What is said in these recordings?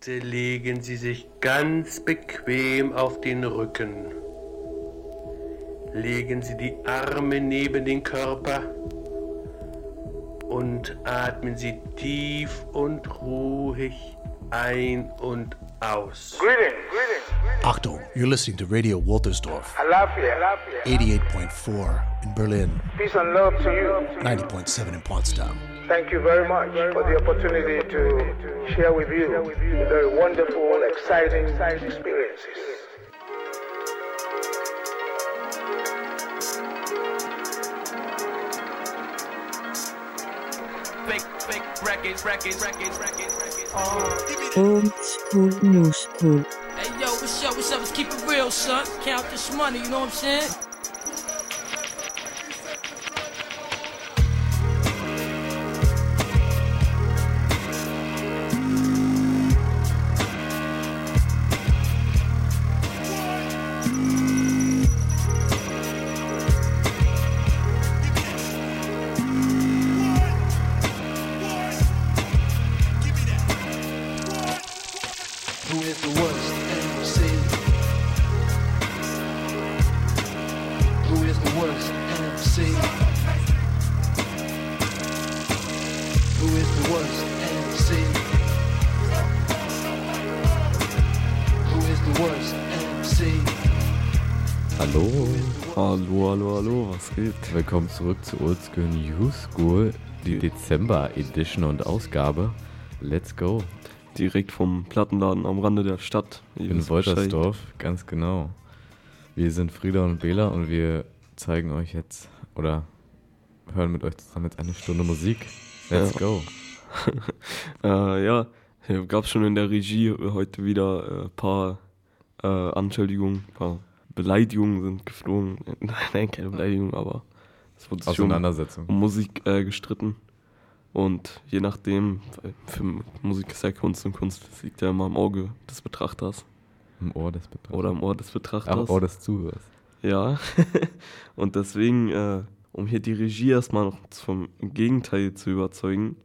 Bitte legen Sie sich ganz bequem auf den Rücken. Legen Sie die Arme neben den Körper und atmen Sie tief und ruhig ein und aus. Greetings. Greetings. Achtung, you're listening to Radio Waltersdorf, Alafia. Alafia. 88.4 in Berlin, Peace and love to you. 90.7 in Potsdam. Thank you very much for the opportunity to share with you very wonderful, exciting experiences. fake, fake records, records, records, records, records. Old school, new school. Hey yo, what's up? What's up? Let's keep it real, son. Count this money, you know what I'm saying? Geht? Willkommen zurück zu Oldschool New School, die Dezember Edition und Ausgabe. Let's go. direkt vom Plattenladen am Rande der Stadt. Ihr In Bescheid. Woltersdorf, ganz genau. Wir sind Frieda und Bela und wir zeigen euch jetzt oder hören mit euch zusammen jetzt eine Stunde Musik. Let's Ja. go. Äh, ja, gab schon in der Regie heute wieder ein paar äh, Anschuldigungen, ein paar Beleidigungen sind geflogen. Nein, keine Beleidigung, aber es wurde sich um, Auseinandersetzung. um Musik äh, gestritten. Und je nachdem, für Musik ist ja Kunst und Kunst liegt ja immer im Auge des Betrachters Im Ohr des Betrachters. oder im Ohr des Betrachters. Ach, Ohr des Zuhörers. Ja, und deswegen, äh, um hier die Regie erstmal noch vom Gegenteil zu überzeugen,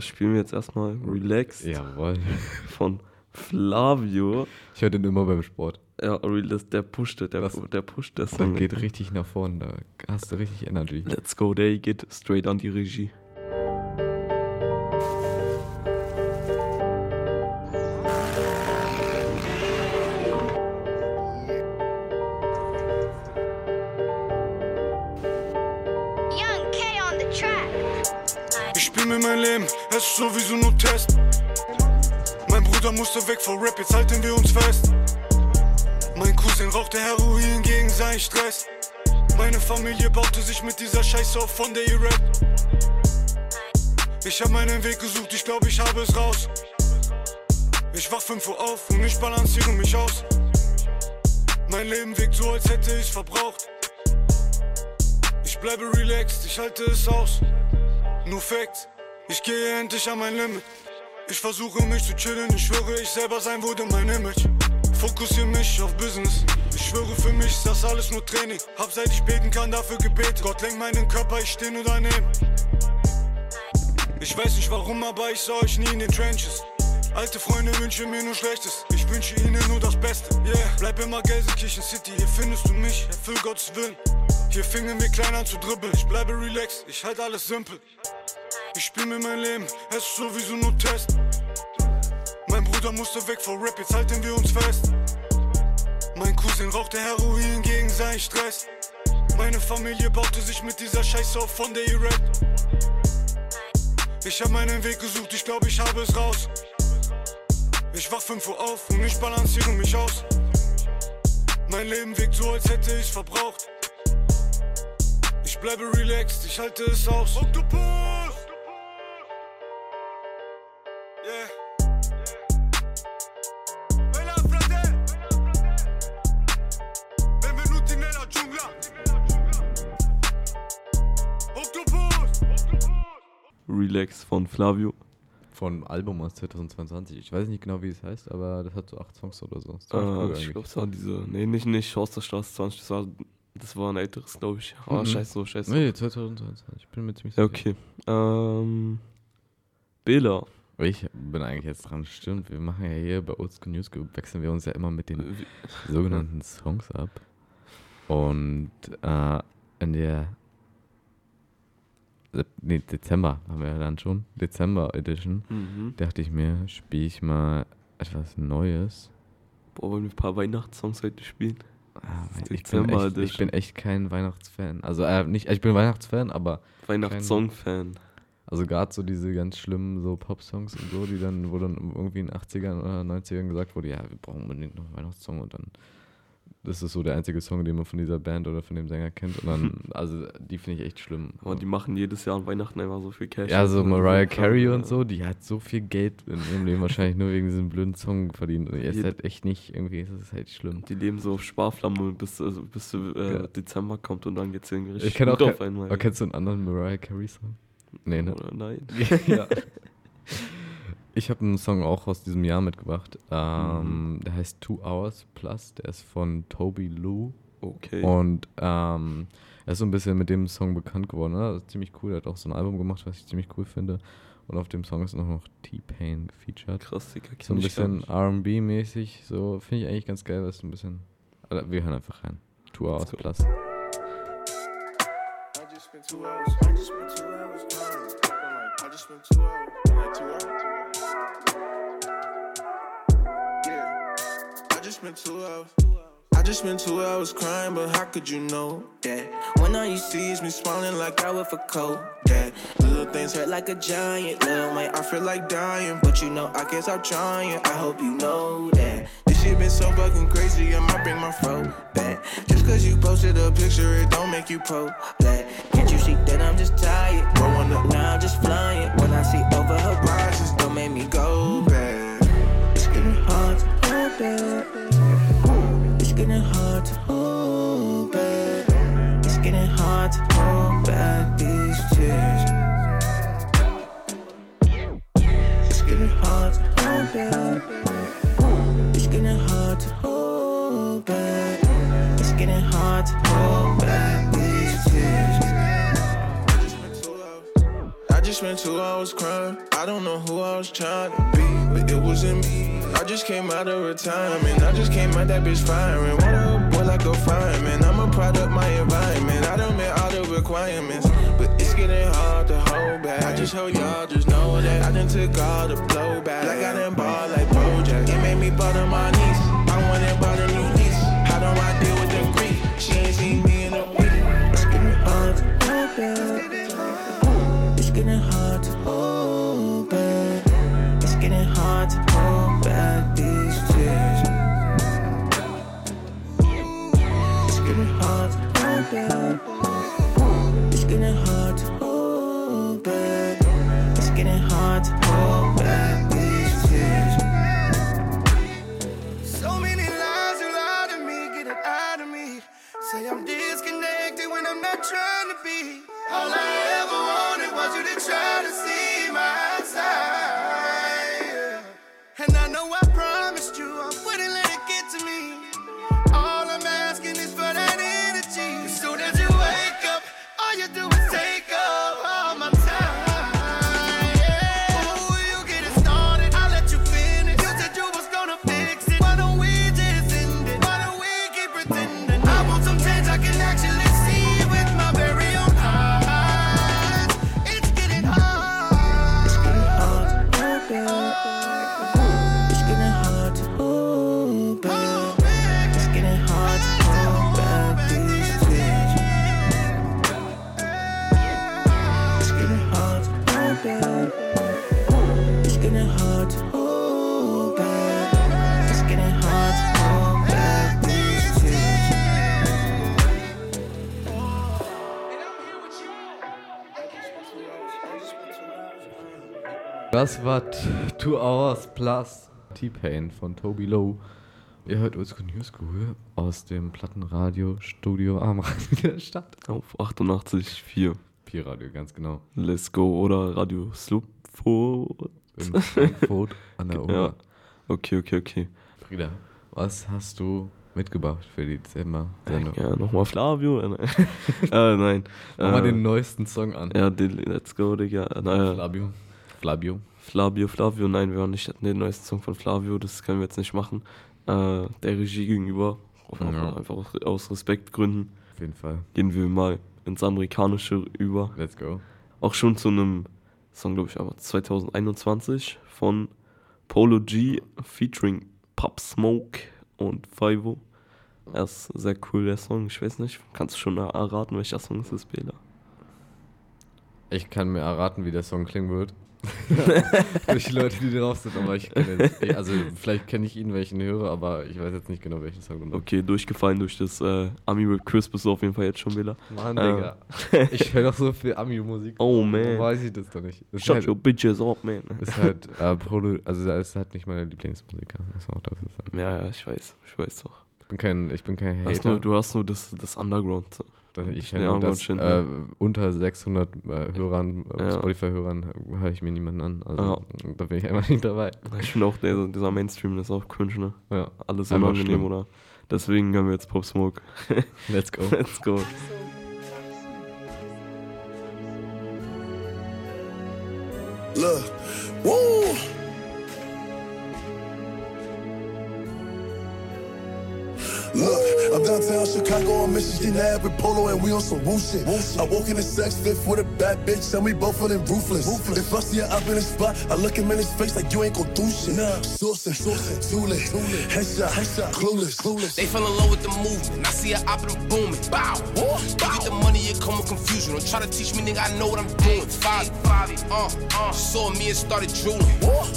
spielen wir jetzt erstmal Relaxed Jawohl. von Flavio. Ich höre den immer beim Sport. Ja, Relaxed, der pusht, der, Das- der pusht das Das Song. geht richtig nach vorne, da hast du richtig Energy. Let's go, der geht straight an die Regie. Young K on the track. Ich spiel mir mein Leben, es ist sowieso nur Test. Mein Bruder musste weg vor Rap, jetzt halten wir uns fest. Cousin rauchte Heroin gegen seinen Stress. Meine Familie baute sich mit dieser Scheiße auf, von der ihr rappt. Ich hab meinen Weg gesucht, ich glaub, ich habe es raus. Ich wach 5 Uhr auf und ich balanciere mich aus. Mein Leben wirkt so, als hätte ich verbraucht. Ich bleibe relaxed, ich halte es aus. Nur Facts, ich gehe endlich an mein Limit. Ich versuche mich zu chillen, ich schwöre, ich selber sein wurde mein Image. Fokussiere mich auf Business. Ich schwöre, für mich ist das alles nur Training. Hab seit ich beten kann, dafür gebetet. Gott lenkt meinen Körper, ich steh nur daneben. Ich weiß nicht warum, aber ich sah euch nie in den Trenches. Alte Freunde wünschen mir nur Schlechtes. Ich wünsche ihnen nur das Beste. Yeah, bleib immer Gelsenkirchen City. Hier findest du mich, erfüll Gottes Willen. Hier fingen wir klein an zu dribbeln. Ich bleibe relaxed, ich halte alles simpel. Ich spiel mir mein Leben, es ist sowieso nur Test. Mein Bruder musste weg vor Rap, jetzt halten wir uns fest. Mein Cousin rauchte Heroin gegen seinen Stress. Meine Familie baute sich mit dieser Scheiße auf, von der ihr rappt. Ich hab meinen Weg gesucht, ich glaub, ich habe es raus. Ich wach 5 Uhr auf und ich balanciere mich aus. Mein Leben wirkt so, als hätte ich verbraucht. Ich bleibe relaxed, ich halte es aus. Yeah. Relax von Flavio. Von Album aus 2022. Ich weiß nicht genau, wie es heißt, aber das hat so acht Songs oder so. Ist ziemlich cool Äh, ich glaube, es war diese. Nee, nicht, nicht aus der Straße 20. Das war, das war ein älteres, glaube ich. Ah, Mhm. scheiße, scheiße. Nee, 2022. Ich bin mir ziemlich sicher. okay. Ähm. Bela, Ich bin eigentlich jetzt dran, stimmt. Wir machen ja hier bei Oldschool News, wechseln wir uns ja immer mit den sogenannten Songs ab. Und äh, in der nee, Dezember haben wir ja dann schon, Dezember Edition, Mhm. dachte ich mir, spiele ich mal etwas Neues. Boah, wollen wir ein paar Weihnachtssongs heute spielen? Ah, ich, bin Dezember echt, ich bin echt kein Weihnachtsfan. Also äh, nicht, ich bin Weihnachtsfan, aber Weihnachtssong-Fan. Also gerade so diese ganz schlimmen so Pop-Songs und so, die dann, wo dann irgendwie in den 80ern oder 90ern gesagt wurde, ja, wir brauchen unbedingt noch einen Weihnachtssong und dann das ist so der einzige Song, den man von dieser Band oder von dem Sänger kennt und dann, also die finde ich echt schlimm. Aber die machen jedes Jahr an Weihnachten einfach so viel Cash. Ja, so Und Mariah Carey und so, die hat so viel Geld in ihrem Leben wahrscheinlich nur wegen diesem blöden Song verdient. Und jetzt halt echt nicht, irgendwie ist es halt schlimm. Die leben so auf Sparflamme, bis, also bis äh, Ja. Dezember kommt und dann geht's irgendwie richtig Ich kenne auch, gut auf einmal. aber kennst du einen anderen Mariah Carey Song? Nee, ne? Oder nein. ja. Ich habe einen Song auch aus diesem Jahr mitgebracht. Ähm, Der heißt Two Hours Plus. Der ist von Toby Lou. Okay. Und ähm, er ist so ein bisschen mit dem Song bekannt geworden. Ne? Das ist ziemlich cool. Er hat auch so ein Album gemacht, was ich ziemlich cool finde. Und auf dem Song ist auch noch T-Pain gefeatured. Krass, Digga, So ein bisschen. RB-mäßig. So finde ich eigentlich ganz geil, weil es so ein bisschen. Also, wir hören einfach rein. Two Hours. Plus. I just spent two hours. I just spent two hours like, I just spent two hours. Spent two hours. I just spent two hours crying, but how could you know that? When all you see is me smiling like I would for cold. That little things hurt like a giant. Little mate, I feel like dying, but you know I can't stop trying. I hope you know that. This shit been so fucking crazy, I might bring my fro back. Just cause you posted a picture, it don't make you pro black. Can't you see that I'm just tired? Growing up now, I'm just flying. When I see over horizons, don't make me go back. It's getting hard to hold back. It's getting hard to hold back. It's getting hard to hold back these tears. It's getting hard to hold back. It's getting hard to hold back. It's getting hard to hold back these tears. I just spent two hours crying. I don't know who I was trying to be, but it wasn't me. I just came out of retirement. I just came out that bitch firing. What a boy like a fireman. I'm a product my environment. I done met all the requirements, but it's getting hard to hold back. I just hope y'all just know that I done took all the blowback. I done ball like Bojack. It made me butter my knees. I want to a new lease. How do I deal with the grief? She ain't seen me in a week. It's getting hard to hold back. It's getting hard to hold back. It's getting hard to hold back these. So many lies you lie to me, get it out of me. Say I'm disconnected when I'm not trying to be. All I ever wanted was you to try to see Das war Two Hours Plus T-Pain von Toby Lowe. Ihr hört Oldschool New School aus dem Plattenradio Studio am Rand der Stadt. Auf 88,4. Pi-Radio, ganz genau. Let's go oder Radio Slupfo. In Frankfurt an der Oder. Ja. Okay, okay, okay. Frieda, was hast du mitgebracht für die Dezember? Ja, nochmal Flavio. Äh, nein. äh. Mach mal Äh, den neuesten Song an. Ja, den Let's Go, Digga. Naja. Flavio. Flavio. Flavio, Flavio, nein, wir waren nicht den neuesten Song von Flavio, das können wir jetzt nicht machen. Äh, der Regie gegenüber, Ja. einfach aus- aus Respektgründen. Auf jeden Fall. Gehen wir mal ins Amerikanische über. Let's go. Auch schon zu einem Song, glaube ich, aber 2021 von Polo G featuring Pop Smoke und Fivo. Er ist sehr cool, der Song. Ich weiß nicht, kannst du schon erraten, welcher Song es ist, Bela? Ich kann mir erraten, wie der Song klingen wird. Durch die Leute, die drauf sind, aber ich kenne also vielleicht kenne ich ihn, ihn höre, aber ich weiß jetzt nicht genau, welchen Song du meinst. Okay, durchgefallen durch das äh, Ami Rip Chris bist du auf jeden Fall jetzt schon, Bela. Mann, Äh, Digga. Ich höre doch so viel Ami-Musik. Oh, Warum man. weiß ich das doch nicht? Das Shut ist your halt, bitches up, man. ist halt, äh, Produ also ist halt nicht meine Lieblingsmusiker. muss man auch dafür sagen. Ja, ja, ich weiß, ich weiß doch. Ich bin kein, ich bin kein Hast nur, Hater. du hast nur das, das Underground. Ich Ja, kenne nur das, äh, ne? unter 600 äh, Hörern, äh, Ja. Spotify-Hörern, höre ich mir niemanden an. Also Ja. da bin ich einfach nicht dabei. Ich finde auch, der, dieser Mainstream ist auch cringe, ne? Ja. Alles Einfach unangenehm, schlimm. oder? Deswegen haben wir jetzt Pop Smoke. Let's go. Let's go. Look, woo! Look, I'm downtown Chicago on Michigan Ave with Polo and we on some woo shit. I walk in the sex fifth with a bad bitch and we both feeling ruthless. If I see her up in the spot, I look him in his face like you ain't gon' do shit. Nah, sourcing, sourcing, too late, headshot, headshot, clueless, clueless. They fell in love with the movement. I see her op and booming. Bow. You get the money, it come with confusion. Don't try to teach me, nigga. I know what I'm doing. Five, five, uh, uh. Saw me and started drooling.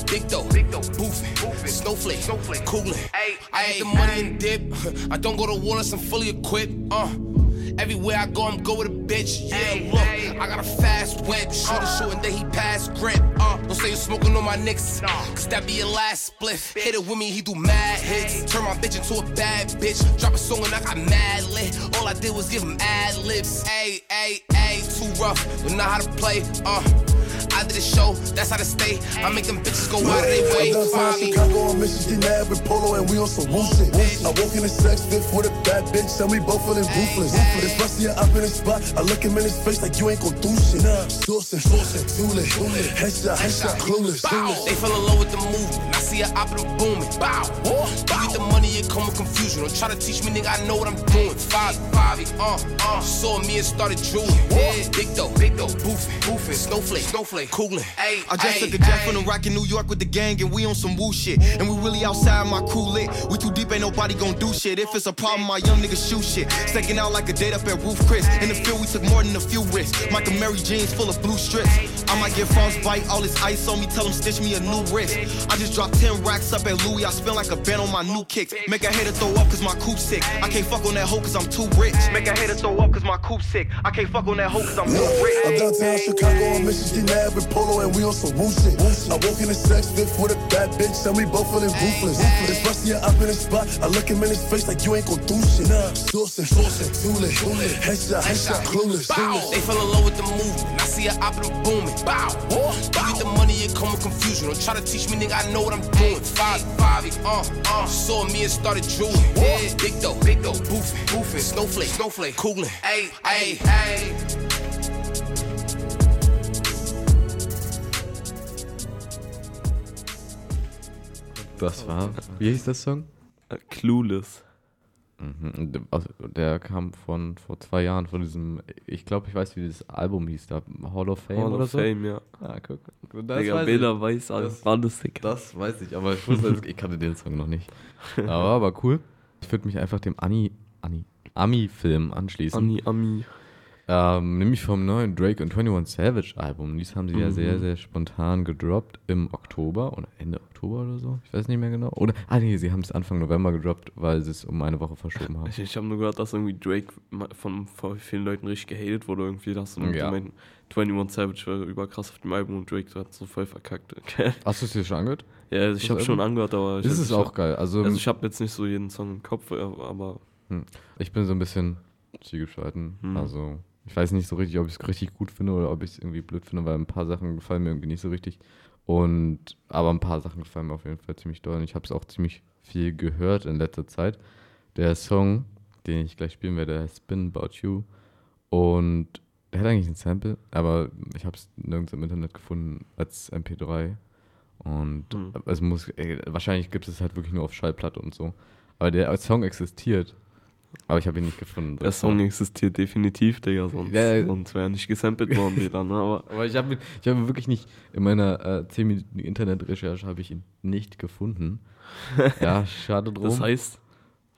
Big dough, big boofing, boofing. Snowflake, snowflake, cooling. I get the money and dip. I don't go to war unless I'm fully equipped. Uh. Everywhere I go, I'm go with a bitch. Yeah, look, I got a fast whip. Shoot a shoot and then he pass grip. Uh, don't say you're smoking on my nicks. Cause that be your last spliff. Hit it with me, he do mad hits. Turn my bitch into a bad bitch. Drop a song and I got mad lit. All I did was give him ad libs. Ay, ay, ay, too rough. Don't know how to play. Uh, A show, that's how to stay. I make them bitches go out of their way. I'm me. Chicago on Michigan Ave with Polo and we on some woo shit. I walk in the sex fifth with a bad bitch and we both feeling ruthless. If I see her up in the spot, I look him in his face like you ain't gon' do shit. Sourcing, sourcing, too late, headshot, headshot, clueless. Bow. They fell in love with the movement. I see her op and booming. Bow. You get the money, it come with confusion. Don't try to teach me, nigga. I know what I'm doing. Five, five, uh, uh. Saw me and started drooling. Yeah, big dough, big dough, boofing, boofing. Snowflake, snowflake, cooling. Ay, I just ay, took a jet ay. from the rock in New York with the gang and we on some woo shit. And we really outside my crew lit. We too deep, ain't nobody gon' do shit. If it's a problem, my young niggas shoot shit. Sticking out like a date up at Roof Chris. In the field, we took more than a few risks. Michael Mary jeans full of blue strips. I might get frostbite, all this ice on me, tell them stitch me a new wrist. I just dropped 10 racks up at Louis, I spend like a band on my new kicks. Make a hater throw up cause my coupe sick. I can't fuck on that hoe cause I'm too rich. Make a hater throw up cause my coupe sick. I can't fuck on that hoe cause I'm too rich. I'm downtown Chicago on Michigan Ave with Polo and we on some woo shit. I walk in the sex fifth with a bad bitch and we both feeling ruthless. If I see her up in the spot, I look him in his face like you ain't gon' do shit. Sourcing, sourcing, too late, headshot, headshot, clueless. Bow. They fell in love with the movement. I see her op and booming. Bow. Bow. You get the money, it come with confusion. Don't try to teach me, nigga. I know what I'm doing. Five, five, uh, uh. Saw me and started drooling. Yeah, big dough, big dough, boofing, boofing. Snowflake, snowflake, cooling. Ay, ay, ay. Das war. Wie hieß der Song? Äh, Clueless. Mhm. Der- also, Der kam von vor zwei Jahren, von diesem, ich glaube, ich weiß, wie das Album hieß, da Hall of Fame Hall oder of so. Fame, ja. Ah, guck. Digga, Bilder weiß alles. War das dick. Das weiß ich, aber ich wusste, ich kannte den Song noch nicht. Aber, aber cool. Ich würde mich einfach dem Ani, Ani, Ami-Film anschließen. Ami, Ami. Ähm, nämlich vom neuen Drake und 21 Savage Album. Dies haben sie ja Mhm. sehr, sehr spontan gedroppt im Oktober oder Ende Oktober oder so. Ich weiß nicht mehr genau. Oder, ah nee, sie haben es Anfang November gedroppt, weil sie es um eine Woche verschoben haben. Ich, ich habe nur gehört, dass irgendwie Drake von, vielen Leuten richtig gehatet wurde. Irgendwie, dass du Ja. ja. 21 Savage war überkrass auf dem Album und Drake hat so voll verkackt. Hast du es dir schon angehört? Ja, ich habe schon angehört, aber ich ist auch hab- geil. Also, also ich habe jetzt nicht so jeden Song im Kopf, aber Hm. Ich bin so ein bisschen zwiegespalten. Hm. Also, ich weiß nicht so richtig, ob ich es richtig gut finde oder ob ich es irgendwie blöd finde, weil ein paar Sachen gefallen mir irgendwie nicht so richtig. Und, aber ein paar Sachen gefallen mir auf jeden Fall ziemlich doll. Und ich habe es auch ziemlich viel gehört in letzter Zeit. Der Song, den ich gleich spielen werde, heißt Spin About You. Und der hat eigentlich ein Sample, aber ich habe es nirgends im Internet gefunden als MP3. Und Mhm. es muss, ey, wahrscheinlich gibt es halt wirklich nur auf Schallplatte und so. Aber der Song existiert. Aber ich habe ihn nicht gefunden. Der Song existiert definitiv, Digga, sonst, Ja, ja. sonst wäre er nicht gesampelt worden wieder, ne? Aber Aber ich habe ich hab wirklich nicht, in meiner äh, 10 Minuten Internet-Recherche habe ich ihn nicht gefunden. Ja, schade drum. das heißt,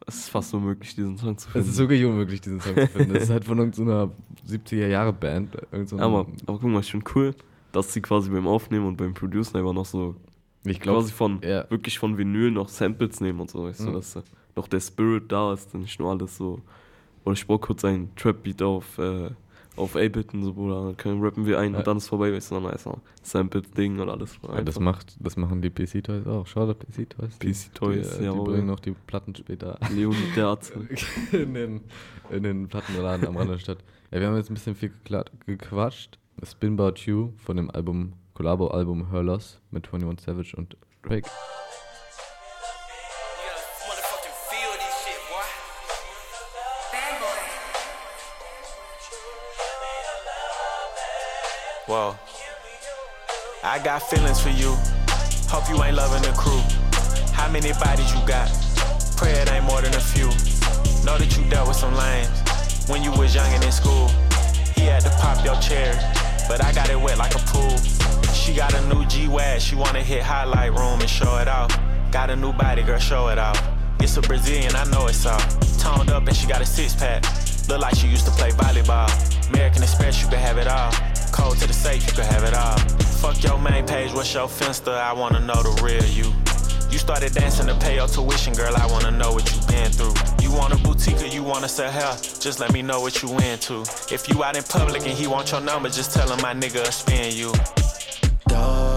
es ist fast unmöglich, diesen Song zu finden. es ist wirklich unmöglich, diesen Song zu finden. Das ist halt von irgendeiner 70er-Jahre-Band. irgend so aber, aber guck mal, ist schon cool, dass sie quasi beim Aufnehmen und beim Producen einfach noch so ich glaube, quasi von wirklich von Vinyl noch Samples nehmen und so, weißt du, Mhm. dass äh, noch der Spirit da ist, dann nicht nur alles so. Oder ich brauche kurz einen Trap-Beat auf, äh, auf 8-Bit und so, Bruder, dann können rappen wir ein Ja. und dann ist vorbei, weißt du, dann ist Sample-Ding und alles. Ja, das, macht, das machen die PC-Toys auch. Schau da PC-Toys. PC-Toys, die, äh, die jawohl. bringen noch die Platten später. Leonid der Arzt. in, den, in den Plattenladen am Rand der Stadt. Ja, wir haben jetzt ein bisschen viel gequatscht. Spin About You von dem Album, Collabo-Album Her Loss mit 21 Savage und Drake. Whoa. I got feelings for you. Hope you ain't loving the crew. How many bodies you got? Pray it ain't more than a few. Know that you dealt with some lames when you was young and in school. He had to pop your cherry, but I got it wet like a pool. She got a new G-Wag, she wanna hit highlight room and show it off. Got a new body, girl, show it off. It's a Brazilian, I know it's all. Toned up and she got a six pack. Look like she used to play volleyball. American Express, you can have it all. Code to the safe, you can have it all. Fuck your main page, what's your finster? I wanna know the real you. You started dancing to pay your tuition, girl. I wanna know what you been through. You want a boutique or you wanna sell hair? Just let me know what you into. If you out in public and he want your number, just tell him my nigga spin you. You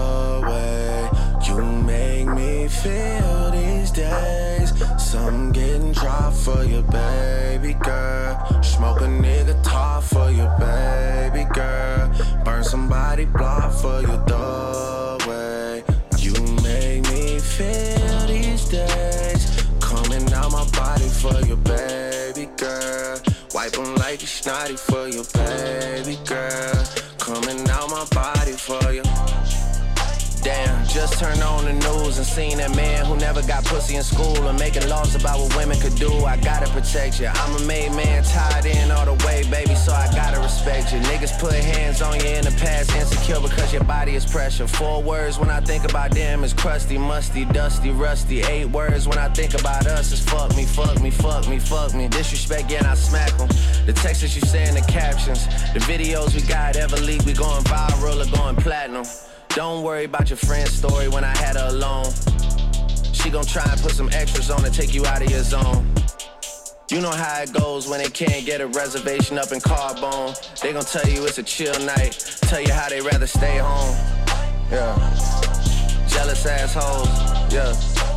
feel these days. Some getting dropped for you, baby girl. Smoke a nigga top for you, baby girl. Burn somebody block for you, the way you make me feel these days. Coming out my body for you, baby girl. Wipe Wipe 'em like you snotty for you, baby girl. Just turned on the news and seen that man who never got pussy in school and making laws about what women could do. I gotta protect you. I'm a made man, tied in all the way, baby, so I gotta respect you. Niggas put hands on you in the past, insecure because your body is pressure. Four words when I think about them is crusty, musty, dusty, rusty. Eight words when I think about us is fuck me, fuck me, fuck me, fuck me. Disrespect, yeah, and I smack them. The texts that you say in the captions, the videos we got ever leak, we going viral or going platinum. Don't worry about your friend's story when I had her alone. She gon' try and put some extras on to take you out of your zone. You know how it goes when they can't get a reservation up in Carbone. They gon' tell you it's a chill night, tell you how they rather stay home. Yeah. Jealous assholes, yeah.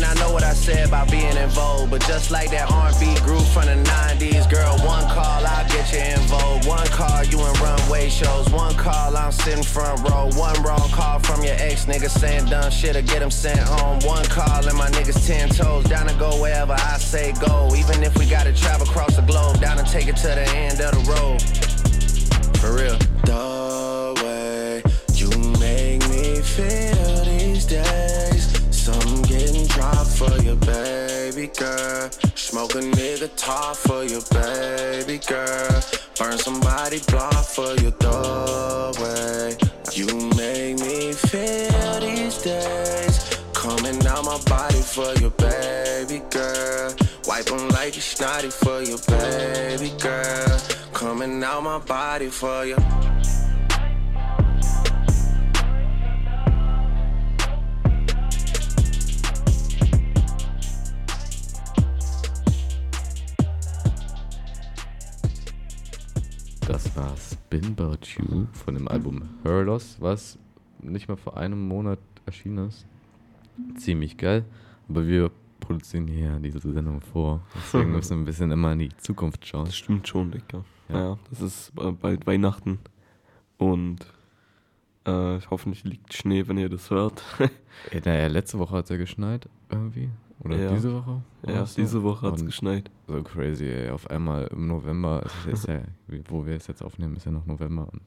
And I know what I said about being in vogue, but just like that R&B group from the 90s, girl, one call, I'll get you in vogue. One call, you in runway shows. One call, I'm sitting front row. One wrong call from your ex nigga saying dumb shit or get him sent home. One call and my niggas 10 toes, down to go wherever I say go. Even if we gotta travel across the globe, down and take it to the end of the road. For real. The way you make me feel these days. Girl. Smoke a nigga top for you, baby girl. Burn somebody block for your the way you make me feel these days. Coming out my body for you, baby girl. Wipe 'em like you snotty for you, baby girl. Coming out my body for you. Das war Spin About You von dem Album Her Loss, was nicht mal vor einem Monat erschienen ist. Ziemlich geil, aber wir produzieren hier diese Sendung vor. Deswegen müssen wir ein bisschen immer in die Zukunft schauen. Das stimmt schon, Digga. Ja. Ja, das ist äh, bald Weihnachten. Und äh, hoffentlich liegt Schnee, wenn ihr das hört. Ja, naja, letzte Woche hat es ja geschneit irgendwie. Oder Ja. diese Woche? Ja, so? diese Woche hat's Und geschneit. So crazy, ey. Auf einmal im November, es jetzt ja, wo wir es jetzt aufnehmen, ist ja noch November. Und,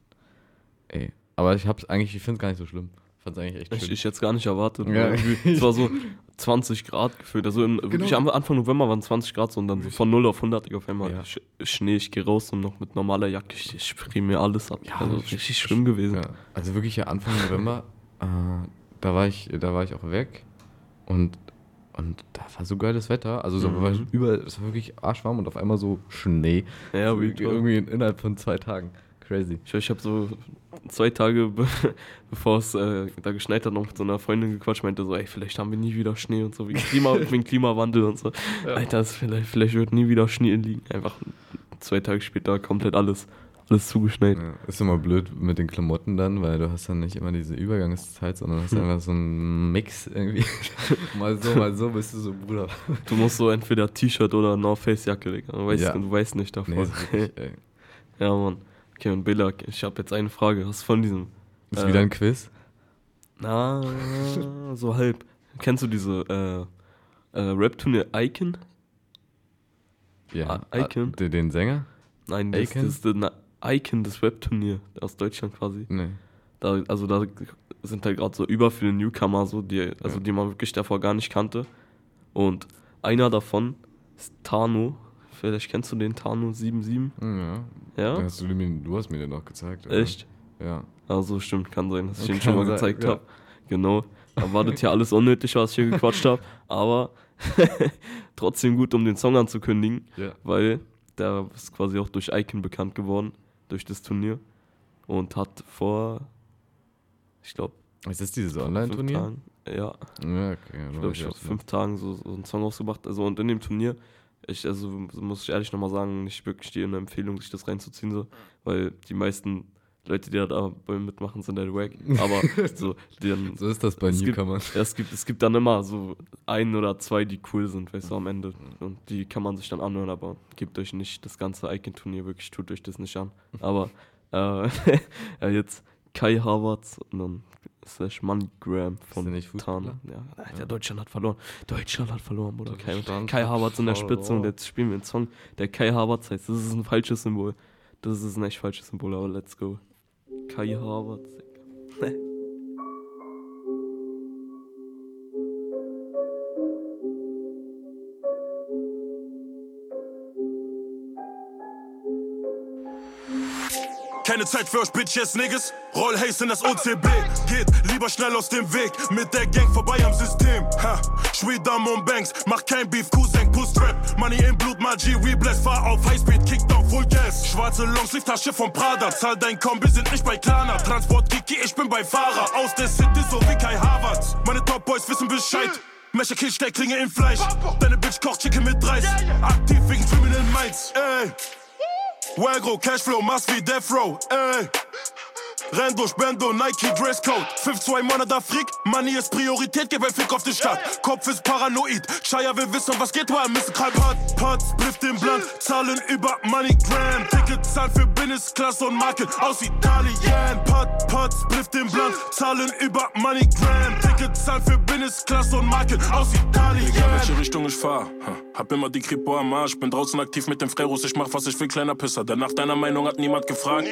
ey. Aber ich hab's eigentlich, ich finde es gar nicht so schlimm. Fand's eigentlich echt Ich, schön. ich hätte es gar nicht erwartet. Ja. Es war so 20 Grad gefühlt. Also in, wirklich am Anfang November waren 20 Grad so und dann so von 0 auf 100 auf einmal Ja. Sch Schnee. Ich gehe raus und noch mit normaler Jacke. Ich, ich friere mir alles ab. also richtig schlimm gewesen. Ja. Also wirklich ja Anfang November, äh, da war ich, da war ich auch weg und und da war so geiles Wetter. Also so Mhm. war über, es war wirklich arschwarm und auf einmal so Schnee. Ja, wie irgendwie, in, innerhalb von zwei Tagen. Crazy. Ich, ich habe so zwei Tage, be bevor es äh, da geschneit hat, noch mit so einer Freundin gequatscht, meinte so, ey, vielleicht haben wir nie wieder Schnee und so, wegen, Klima, wegen Klimawandel und so. Ja. Alter, vielleicht, vielleicht wird nie wieder Schnee liegen. Einfach zwei Tage später komplett alles, alles zugeschneit. Ja, ist immer blöd mit den Klamotten dann, weil du hast dann nicht immer diese Übergangszeit, sondern hast einfach so einen Mix irgendwie. mal so, mal so bist du so, Bruder. Du musst so entweder T-Shirt oder North Face Jacke, Digga. Du weißt, Ja. du weißt nicht davon. Nee, ja, Mann. Okay, und Billa, ich habe jetzt eine Frage. Was von diesem? Ist wieder ein Quiz? Na, so halb. Kennst du diese äh, äh, Rap-Turnier Icon? Ja. Ah, Icon? Ah, den, den Sänger? Nein, das, Icon? das ist der Icon, das Webturnier aus Deutschland quasi. Nee. Da, also da sind halt gerade so über viele Newcomer, so, die, also die man wirklich davor gar nicht kannte. Und einer davon ist Tano. Vielleicht kennst du den Tano 77. Ja. Ja? Da Hast du, mir, du hast mir den noch gezeigt. oder? Echt? Ja. Also stimmt, kann sein, dass ich Kann den schon mal sein, gezeigt ja. habe. Genau. Da war das ja alles unnötig, was ich hier gequatscht habe. Aber trotzdem gut, um den Song anzukündigen. Ja. Weil der ist quasi auch durch Icon bekannt geworden, durch das Turnier. Und hat vor, ich glaube, Ist das dieses Online-Turnier? Ja. Ja, okay. Ich glaube, ich habe fünf Tagen so, so einen Song ausgebracht. Also und in dem Turnier, ich, also muss ich ehrlich nochmal sagen, nicht wirklich eine Empfehlung, sich das reinzuziehen, so, weil die meisten Leute, die da dabei mitmachen, sind halt wack. Aber so, dann, So ist das bei Newcomern. Gibt, ja, es, gibt, es gibt dann immer so ein oder zwei, die cool sind, weißt du, am Ende. Und die kann man sich dann anhören, aber gebt euch nicht das ganze Icon-Turnier, wirklich tut euch das nicht an. Aber äh, ja, jetzt Kai Havertz und dann slash MoneyGram von nicht Tarn. Ja, Alter, Deutschland hat verloren. Deutschland hat verloren, Bruder. Kai, Kai Havertz in der Spitze und jetzt spielen wir einen Song, der Kai Havertz heißt. Das ist ein falsches Symbol. Das ist ein echt falsches Symbol, aber let's go. Kai Havertz. Keine Zeit für euch Bitches, Niggas. Roll Haze in das OCB. Geht lieber schnell aus dem Weg. Mit der Gang vorbei am System. Ha, Schweder Mon Banks. Mach kein Beef, Cousin, Puss-Trap. Money im Blut, Magie, we bless. Fahr auf Highspeed, Kickdown, Full Gas. Schwarze Longsleeve-Tasche von Prada. Zahl dein Kombi, sind nicht bei Klarna. Transport Kiki, ich bin bei Fahrer. Aus der City, so wie Kai Havertz. Meine Top Boys wissen Bescheid. Mescher Kill, Stecklinge in Fleisch. Deine Bitch kocht Chicken mit Reis. Aktiv wegen Criminal Minds. Ey. Ouais, gros, cash flow, must be death row, hey. Renn durch Bando, Nike, Dresscode. 5-2 Monate Freak, Money ist Priorität, gib ein Fick auf die Stadt. Kopf ist paranoid, Shire will wissen, was geht, weil Mr. Krall Pot, Pots, Bliff den Blunt, Zahlen über MoneyGram. Ticket, Zahlen für Business-Klasse und Marken aus Italien. Pot, Pots, Bliff den Blunt, Zahlen über MoneyGram. Ticket, Zahlen für Business-Klasse und Marken aus Italien. Egal welche Richtung ich fahr, ha, hab immer die Kripo am Arsch. Bin draußen aktiv mit den Freros, ich mach was ich will, kleiner Pisser. Denn nach deiner Meinung hat niemand gefragt.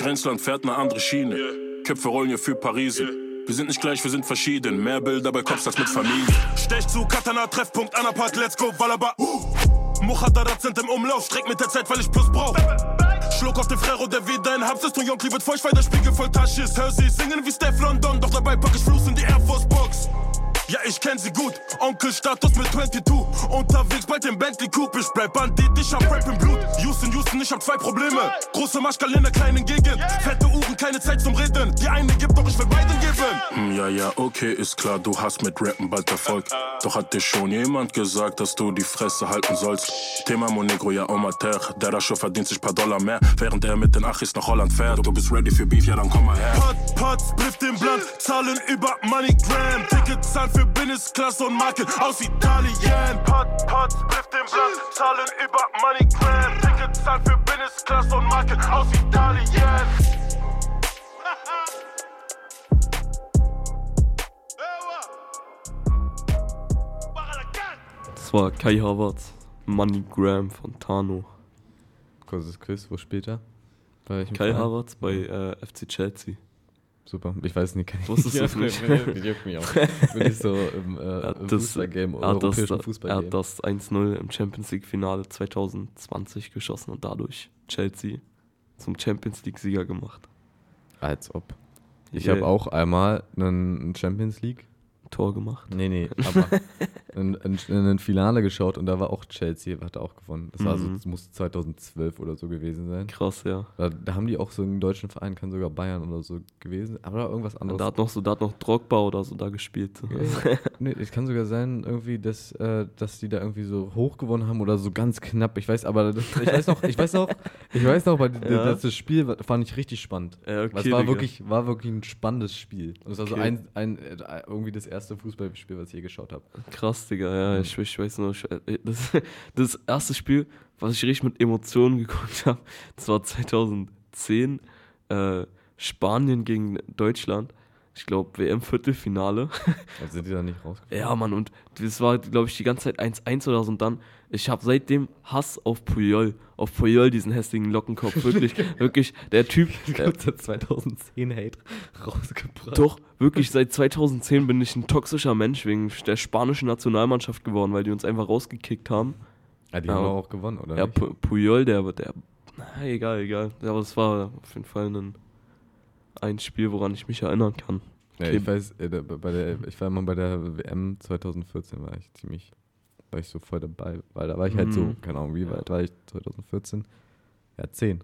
Grenzland fährt eine andere Schiene. Köpfe rollen hier für Paris. Wir sind nicht gleich, wir sind verschieden. Mehr Bilder bei Cops als mit Familie. Stech zu Katana, Treffpunkt, Anapart, let's go, Wallaba. Muchadarat sind im Umlauf, streck mit der Zeit, weil ich Plus brauch. Schluck auf den Frero, der wieder in Haps ist und Jonkli wird feucht, weil der Spiegel voll Tasche ist. Hör sie singen wie Steph London, doch dabei pack ich Fluss in die Air Force Box. Ja, ich kenn sie gut. Onkel Status mit 22. Unterwegs bald im Bentley Coupe. Ich bleib Bandit, ich hab Rap im Blut. Houston, Houston, ich hab zwei Probleme. Große Maschkal in der kleinen Gegend. Fette Uhren, keine Zeit zum Reden. Die eine gibt, doch ich will beiden geben. Hm, ja, ja, okay, ist klar, du hast mit Rappen bald Erfolg. Doch hat dir schon jemand gesagt, dass du die Fresse halten sollst. Thema Monegro, ja, Omater. Der Rascho verdient sich paar Dollar mehr, während er mit den Achis nach Holland fährt. Du bist ready für Beef, ja, dann komm mal her. Pot, Pots, Bliff den Blunt, Zahlen über MoneyGram. Ticket, Zahlen für Business-Klasse und Marken aus Italien. Pot, Pots, Bliff den Blunt, Zahlen über MoneyGram. Ticket, Zahlen für Business-Klasse und Marken aus Italien. Das war Kai Havertz, MoneyGram von Tano. Kurzes Quiz, wo spielt er? Kai Verein? Havertz bei äh, FC Chelsea. Super. Ich weiß nicht, kann ich Wusstest du es nicht? Ich juckt mich auch. Bin ich so im, äh, Er hat im das- Fußballgame, er hat das, europäischen er hat das 1-0 im Champions League Finale 2020 geschossen und dadurch Chelsea zum Champions League Sieger gemacht. Als ob. Ich Yeah. habe auch einmal einen Champions League Tor gemacht. Nee, nee, aber in, in, in ein Finale geschaut und da war auch Chelsea, hat auch gewonnen. Das war so, Mhm. das muss 2012 oder so gewesen sein. Krass, ja. Da, da haben die auch so einen deutschen Verein, kann sogar Bayern oder so gewesen, aber irgendwas anderes. Da hat noch so, da hat noch Drogba oder so da gespielt. So. Ja, nee, es kann sogar sein, irgendwie, dass, äh, dass die da irgendwie so hoch gewonnen haben oder so ganz knapp. Ich weiß, aber das, ich weiß noch, ich weiß noch, ich weiß noch, weil Ja. das, Spiel fand ich richtig spannend. Ja, okay, es war Digga. wirklich, war wirklich ein spannendes Spiel. Und es war so Okay. ein, ein, äh, irgendwie das erste Fußballspiel, was ich je geschaut habe. Krass, Digga, ja, ich, ich weiß nur, ich, äh, das, das erste Spiel, was ich richtig mit Emotionen geguckt habe, das war 2010, äh, Spanien gegen Deutschland. Ich glaube, WM-Viertelfinale. Also sind die da nicht rausgekommen? Ja, Mann, und das war, glaube ich, die ganze Zeit 1-1 oder so. Und dann, ich habe seitdem Hass auf Puyol. Auf Puyol, diesen hässlichen Lockenkopf. Wirklich, wirklich, der Typ. Ich glaube, seit 2010 Hate rausgebracht. doch, wirklich, seit 2010 bin ich ein toxischer Mensch wegen der spanischen Nationalmannschaft geworden, weil die uns einfach rausgekickt haben. Ja, die haben auch gewonnen, oder Ja, nicht? Pu- Puyol, der, der, na, egal, egal. Ja, Aber es war auf jeden Fall ein, ein Spiel, woran ich mich erinnern kann. Ja, ich weiß, äh, bei der, ich war immer bei der WM 2014, war ich ziemlich, war ich so voll dabei, weil da war ich halt so, Mhm. keine Ahnung, wie weit war ich 2014? Ja, 10.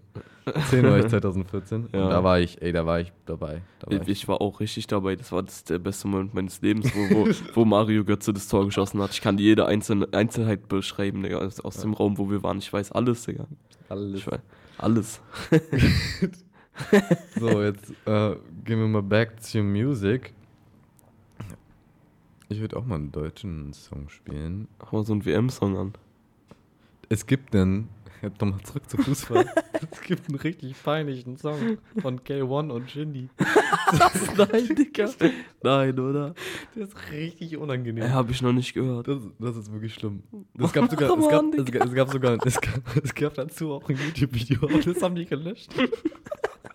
10 war ich 2014 Ja. und da war ich, ey, da war ich dabei. Da war Ich, ich war auch richtig dabei. Das war das der beste Moment meines Lebens, wo, wo, wo Mario Götze das Tor geschossen hat. Ich kann jede einzelne Einzelheit beschreiben, Digga, aus, aus dem Raum, wo wir waren. Ich weiß alles, Digga. Alles. Weiß, alles. So, jetzt äh, gehen wir mal back to music. Ich würde auch mal einen deutschen Song spielen. Mach mal so einen WM-Song an. Es gibt einen, jetzt nochmal zurück zu Fußball. es gibt einen richtig peinlichen Song von K1 und Shindy. Nein, Digga. Nein, oder? Der ist richtig unangenehm. Äh, hab ich noch nicht gehört. Das, das ist wirklich schlimm. Es gab sogar, es gab, es gab, es gab sogar, es gab, es gab dazu auch ein YouTube-Video, aber das haben die gelöscht.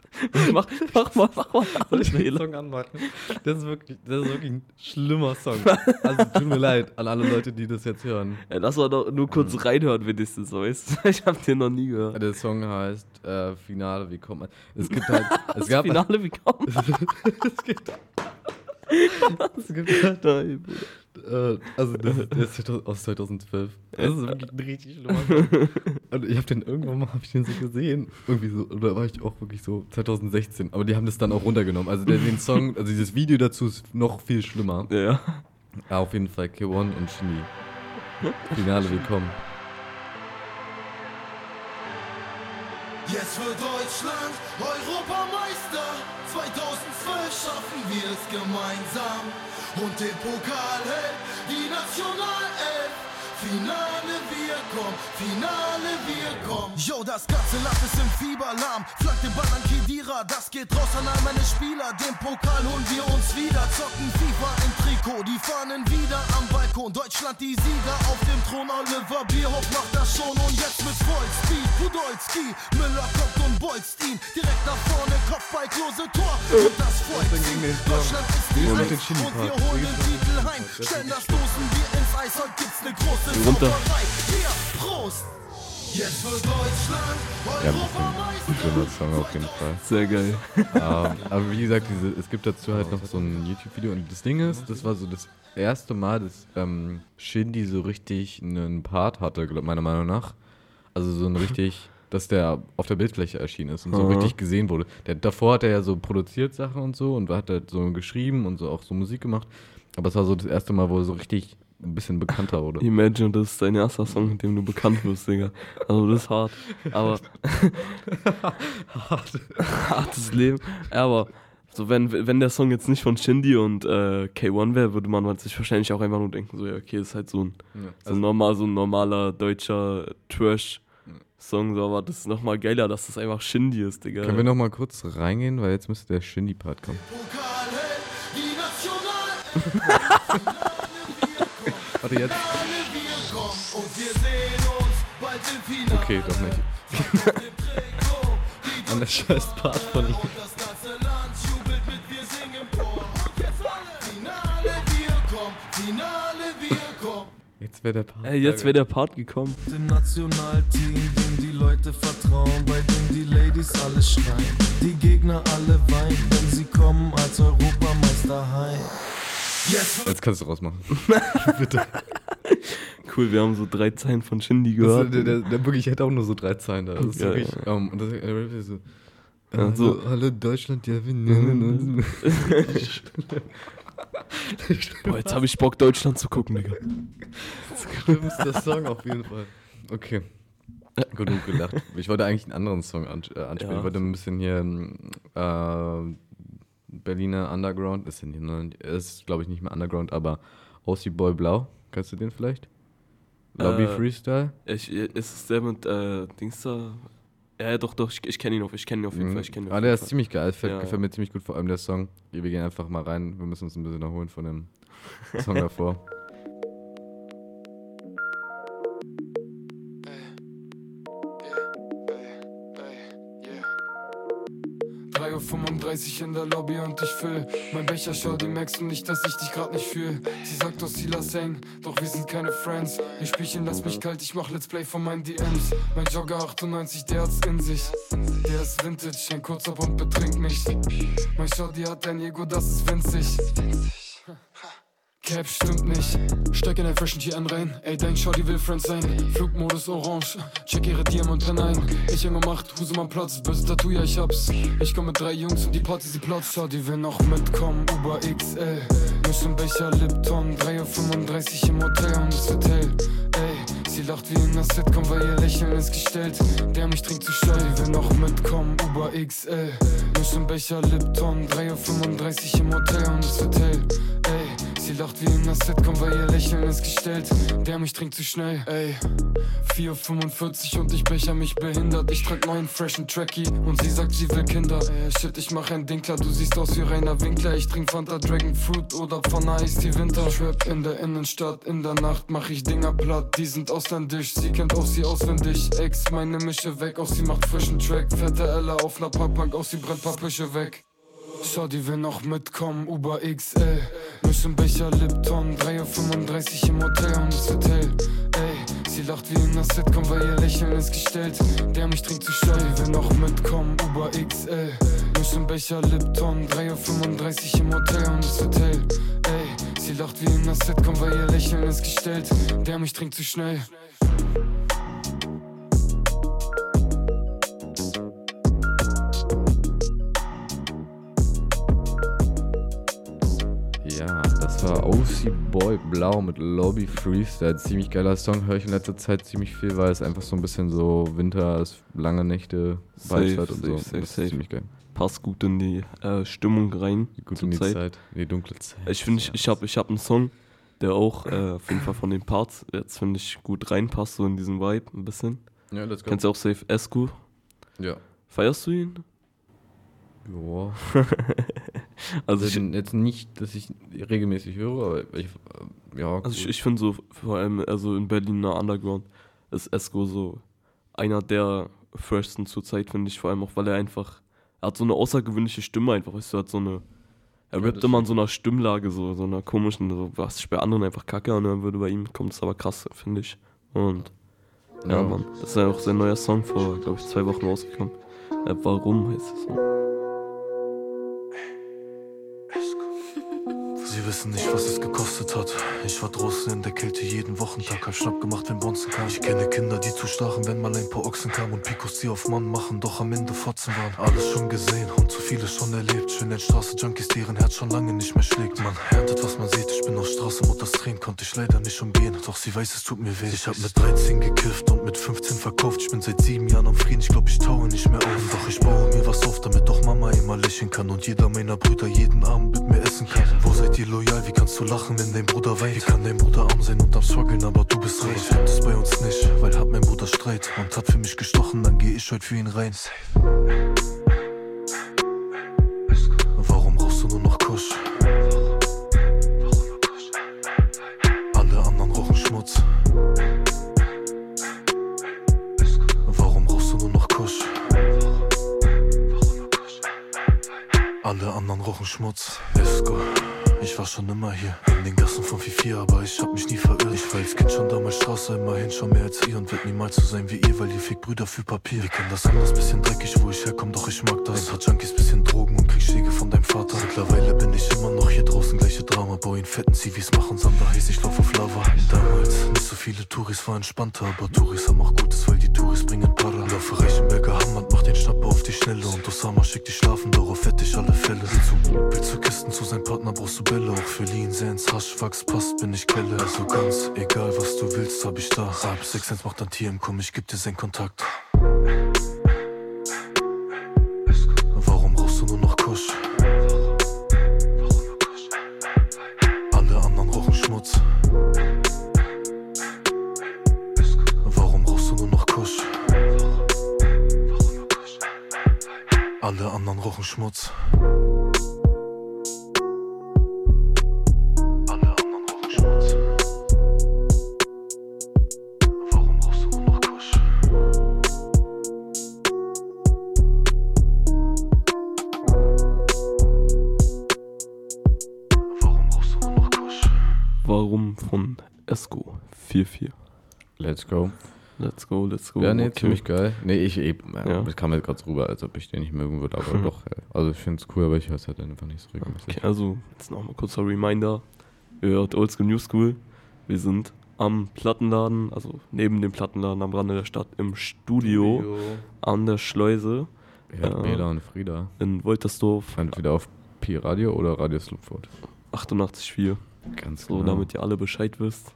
mach, mach mal, mach mal. Soll ich den Song anmachen? Das ist wirklich, das ist wirklich ein schlimmer Song. Also tut mir leid an alle Leute, die das jetzt hören. Ja, lass mal doch nur kurz reinhören, wenigstens, so weißt du? Ich hab den noch nie gehört. Der Song heißt äh, Finale, wie kommt man? Es gibt halt, es gab Finale, wie kommt man? es gibt, es gibt halt, Nein, äh, also das, das ist 2000 aus 2012. Das ist wirklich ein richtig schlimmer Song. Und ich habe den irgendwann mal, hab ich den so gesehen, irgendwie so, oder war ich auch wirklich so 2016. Aber die haben das dann auch runtergenommen. Also der, den Song, also dieses Video dazu ist noch viel schlimmer. Ja. Ja, auf jeden Fall K1 und Shindy. Finale, willkommen. Jetzt wird Deutschland Europameister. 2012 schaffen wir es gemeinsam. Und den Pokal hält die Nationalelf. Finale, wir kommen, Finale, wir kommen. Yo, das ganze Land ist im Fieberlahm. Flank den Ball an Kedira, das geht raus an all meine Spieler. Den Pokal holen wir uns wieder, zocken FIFA im Trikot. Die Fahnen wieder am Balkon. Deutschland die Sieger auf dem Thron. Oliver Bierhoff macht das schon und jetzt mit Vollspeed. Podolski, Müller kommt und bolzt ihn. Direkt nach vorne, Kopfball, Klose, Tor. Und das vollziehen. Deutschland ist die Eins und wir holen den Titel heim. Stellen das Dosenbier Eis, heute gibt's ne große Runter. Prost! Jetzt wird Deutschland Ja, ein schlimmer Song auf jeden Fall. Sehr geil. ähm, aber wie gesagt, diese, es gibt dazu halt noch so ein YouTube-Video und das Ding ist, das war so das erste Mal, dass ähm, Shindy so richtig einen Part hatte, glaub, meiner Meinung nach. Also so ein richtig, dass der auf der Bildfläche erschienen ist und so Aha. richtig gesehen wurde. Der, davor hat er ja so produziert Sachen und so und hat halt so geschrieben und so auch so Musik gemacht. Aber es war so das erste Mal, wo er so richtig ein bisschen bekannter wurde. Imagine, das ist dein erster Song, mit dem du bekannt wirst, Digga. Also das ist hart. Aber. Hartes Leben. Aber so wenn, wenn der Song jetzt nicht von Shindy und äh, K1 wäre, würde man sich wahrscheinlich auch einfach nur denken, so ja, okay, ist halt so ein, Ja, so, also- ein normal, so ein normaler deutscher Trash-Song, so, aber das ist nochmal geiler, dass das einfach Shindy ist, Digga. Können wir noch mal kurz reingehen, weil jetzt müsste der Shindy-Part kommen. Warte jetzt. Okay, doch nicht. An der scheiß Part von ihm. Jetzt wäre der Part. Äh, jetzt wäre der Part gekommen. Dem Nationalteam, dem die Leute vertrauen, bei dem die Ladies alle schreien, die Gegner alle weinen, wenn sie kommen als Europameister heim. Yes. Jetzt kannst du rausmachen. Bitte. Cool, wir haben so drei Zeilen von Shindy Das, gehört. der, der, der wirklich hätte auch nur so drei Zeilen da. Das ist Ja, wirklich. ja. ähm, und das, rappt so. Ja, hallo, so. hallo Deutschland, ja, wir nennen uns. Boah, jetzt habe ich Bock, Deutschland zu gucken, Digga. Schlimm ist der Song auf jeden Fall. Okay. Genug gelacht. Ich wollte eigentlich einen anderen Song äh, anspielen. Ja. Ich wollte ein bisschen hier äh, Berliner Underground. Ist, ist glaube ich, nicht mehr Underground, aber OC Boy Blau. Kennst du den vielleicht? Lobby Äh, Freestyle? Ich, ist es der mit äh, Dings da? Ja, doch, doch, ich, ich kenne ihn auf, ich kenne ihn auf jeden Mhm. Fall. Ich ihn ah, der ist Fall. ziemlich geil. Gefällt, Ja, gefällt mir ziemlich gut, vor allem der Song. Wir gehen einfach mal rein. Wir müssen uns ein bisschen erholen von dem Song davor. 3.35 Uhr in der Lobby und ich füll Mein Becher, schau, die merkst du nicht, dass ich dich grad nicht fühl. Sie sagt, dass sie lass hängen, doch wir sind keine Friends. Ich Spielchen, lass mich kalt, ich mach Let's Play von meinen DMs Mein Jogger 98, der hat's in sich. Der ist Vintage, ein kurzer und betrink mich. Mein Shorty hat ein Ego, das ist winzig Cap stimmt nicht. Steig in ein freshen GN rein. Ey, dein Shorty will Friend sein. Flugmodus orange. Check ihre Diamant renn ein. Ich um 8, Husemann Platz. Böse Tattoo, ja, ich hab's. Ich komm mit drei Jungs und die Party, sie platzt. Shorty will noch mitkommen. Uber XL. Mischen Becher, Lipton. 3.35 Uhr im Hotel und das Hotel. Ey, sie lacht wie in der Sitcom, weil ihr Lächeln ist gestellt. Der mich trinkt zu schnell. Die will noch mitkommen. Uber XL. Mischen Becher, Lipton. 3.35 Uhr im Hotel und das Hotel. Sie lacht wie in der Sitcom, weil ihr Lächeln ist gestellt. Der mich trinkt zu schnell, ey. 4,45 und ich becher mich behindert. Ich trag neuen freshen Tracky und sie sagt, sie will Kinder. Ey, shit, ich mach ein Ding klar, du siehst aus wie Rainer Winkler. Ich trink Fanta Dragon Fruit oder Pfanne Eis, die Winter. Trap in der Innenstadt, in der Nacht mach ich Dinger platt. Die sind ausländisch, sie kennt auch sie auswendig. Ex, meine Mische weg, auch sie macht frischen Track. Fette Ella auf ner Parkbank, auch sie brennt paar Büsche weg. Schau, die will noch mitkommen, Uber XL. Mischen Becher, Lipton, 3.35 Uhr im Hotel und das Hotel. Ey, sie lacht wie in der Sitcom, weil ihr Lächeln ist gestellt. Der mich trinkt zu schnell, die will noch mitkommen, Uber XL. Mischen Becher, Lipton, 3.35 Uhr im Hotel und das Hotel. Ey, sie lacht wie in der Sitcom, weil ihr Lächeln ist gestellt. Der mich trinkt zu schnell. War OC Boy Blau mit Lobby Freestyle. Ziemlich geiler Song, höre ich in letzter Zeit ziemlich viel, weil es einfach so ein bisschen so Winter, ist lange Nächte, Vibes hat und so. safe, das safe. ist ziemlich geil. Passt gut in die äh, Stimmung rein. Gut in die Zeit, die dunkle Zeit. Ich finde, ich, ich habe ich hab einen Song, der auch äh, auf jeden Fall von den Parts jetzt, finde ich, gut reinpasst, so in diesen Vibe ein bisschen. Ja, let's go. Kennst du auch Safe Escu? Ja. Feierst du ihn? Ja. Also ich- jetzt nicht, dass ich regelmäßig höre, aber ich, äh, ja. Also ich, cool. ich finde so, vor allem also in Berliner Underground ist Esco so einer der freshsten zur Zeit, finde ich, vor allem auch, weil er einfach, er hat so eine außergewöhnliche Stimme einfach, weißt du, er hat so eine, er Ja, rappt immer in so einer Stimmlage, so, so einer komischen, so, was ich bei anderen einfach kacke anhören würde, bei ihm kommt es aber krass, finde ich. Und ja, Ja. Mann, das ist ja auch sein neuer Song vor, glaube ich, zwei Wochen rausgekommen. Äh, Warum heißt es so? Sie wissen nicht, was es gekostet hat. Ich war draußen in der Kälte jeden Wochentag, hab Schnapp gemacht, wenn Bonzen kam. Ich kenne Kinder, die zustachen, wenn mal ein paar Ochsen kamen und Picos, die auf Mann machen, doch am Ende Fotzen waren. Alles schon gesehen und zu viele schon erlebt. Schön Straße Junkies, deren Herz schon lange nicht mehr schlägt. Man erntet, was man sieht. Ich bin auf Straße, Mutters Tränen konnte ich leider nicht umgehen. Doch sie weiß, es tut mir weh. Ich hab mit 13 gekifft und mit 15 verkauft. Ich bin seit sieben Jahren am Frieden, ich glaub, ich taue nicht mehr auf. Doch ich baue mir was auf, damit auch Mama immer lächeln kann und jeder meiner Brüder jeden Abend mit mir essen kann. Wo seid ihr loyal? Wie kannst du lachen, wenn dein Bruder weint? Wie kann dein Bruder arm sein und am struggeln, aber du bist reich? Gibt es bei uns nicht, weil hat mein Bruder Streit und hat für mich gestochen, dann geh ich heute für ihn rein. Warum rauchst du nur noch Kusch? Alle anderen rauchen Schmutz. Warum rauchst du nur noch Kusch? Alle anderen rauchen Schmutz. Esco, Ich war schon immer hier, in den Gassen von 4 aber ich hab mich nie verirrt. Ich war als Kind schon damals Straße, immerhin schon mehr als ihr und wird niemals so sein wie ihr, weil ihr fickt Brüder für Papier. Wir kennen das anders, bisschen dreckig, wo ich herkomme, doch ich mag das. Ein paar Junkies, bisschen Drogen und krieg Schläge von deinem Vater. Mittlerweile bin ich immer noch hier draußen, gleiche Drama. Boy, in fetten CVs machen Sander heiß, ich lauf auf Lava. Damals, nicht so viele Touris war entspannter, aber Touris haben auch Gutes, weil die Touris bringen Para. Laufe Reichenberger Hammer, mach den Schnapper auf die Schnelle und Osama schickt die schlafen, darauf fett ich alle Fälle. Willst du, willst du Kisten zu sein Partner, brauchst du Bälle, auch für Lean, Sands, Haschwachs, passt, bin ich Kelle. Also ganz egal, was du willst, hab ich da. Ab 6 macht ein TM, komm, ich geb dir seinen Kontakt. Warum brauchst du nur noch Kusch? Alle anderen rauchen Schmutz. Warum brauchst du nur noch Kusch? Alle anderen rauchen Schmutz. Let's go. Let's go, let's go. Ja, nee, Okay. ziemlich geil. Nee, ich eben. Ja. Ja. Das kam jetzt gerade so rüber, als ob ich den nicht mögen würde, aber Hm. doch. ey. Also ich finde es cool, aber ich höre es halt einfach nicht so regelmäßig. Okay, also jetzt nochmal kurzer Reminder. Ihr hört Oldschool New School. Wir sind am Plattenladen, also neben dem Plattenladen am Rande der Stadt im Studio, Studio. an der Schleuse. Ja, äh, Bela und Frieda. In Woltersdorf. Entweder auf Pi-Radio oder Radio Slupford. 88,4. Ganz So, genau. damit ihr alle Bescheid wisst.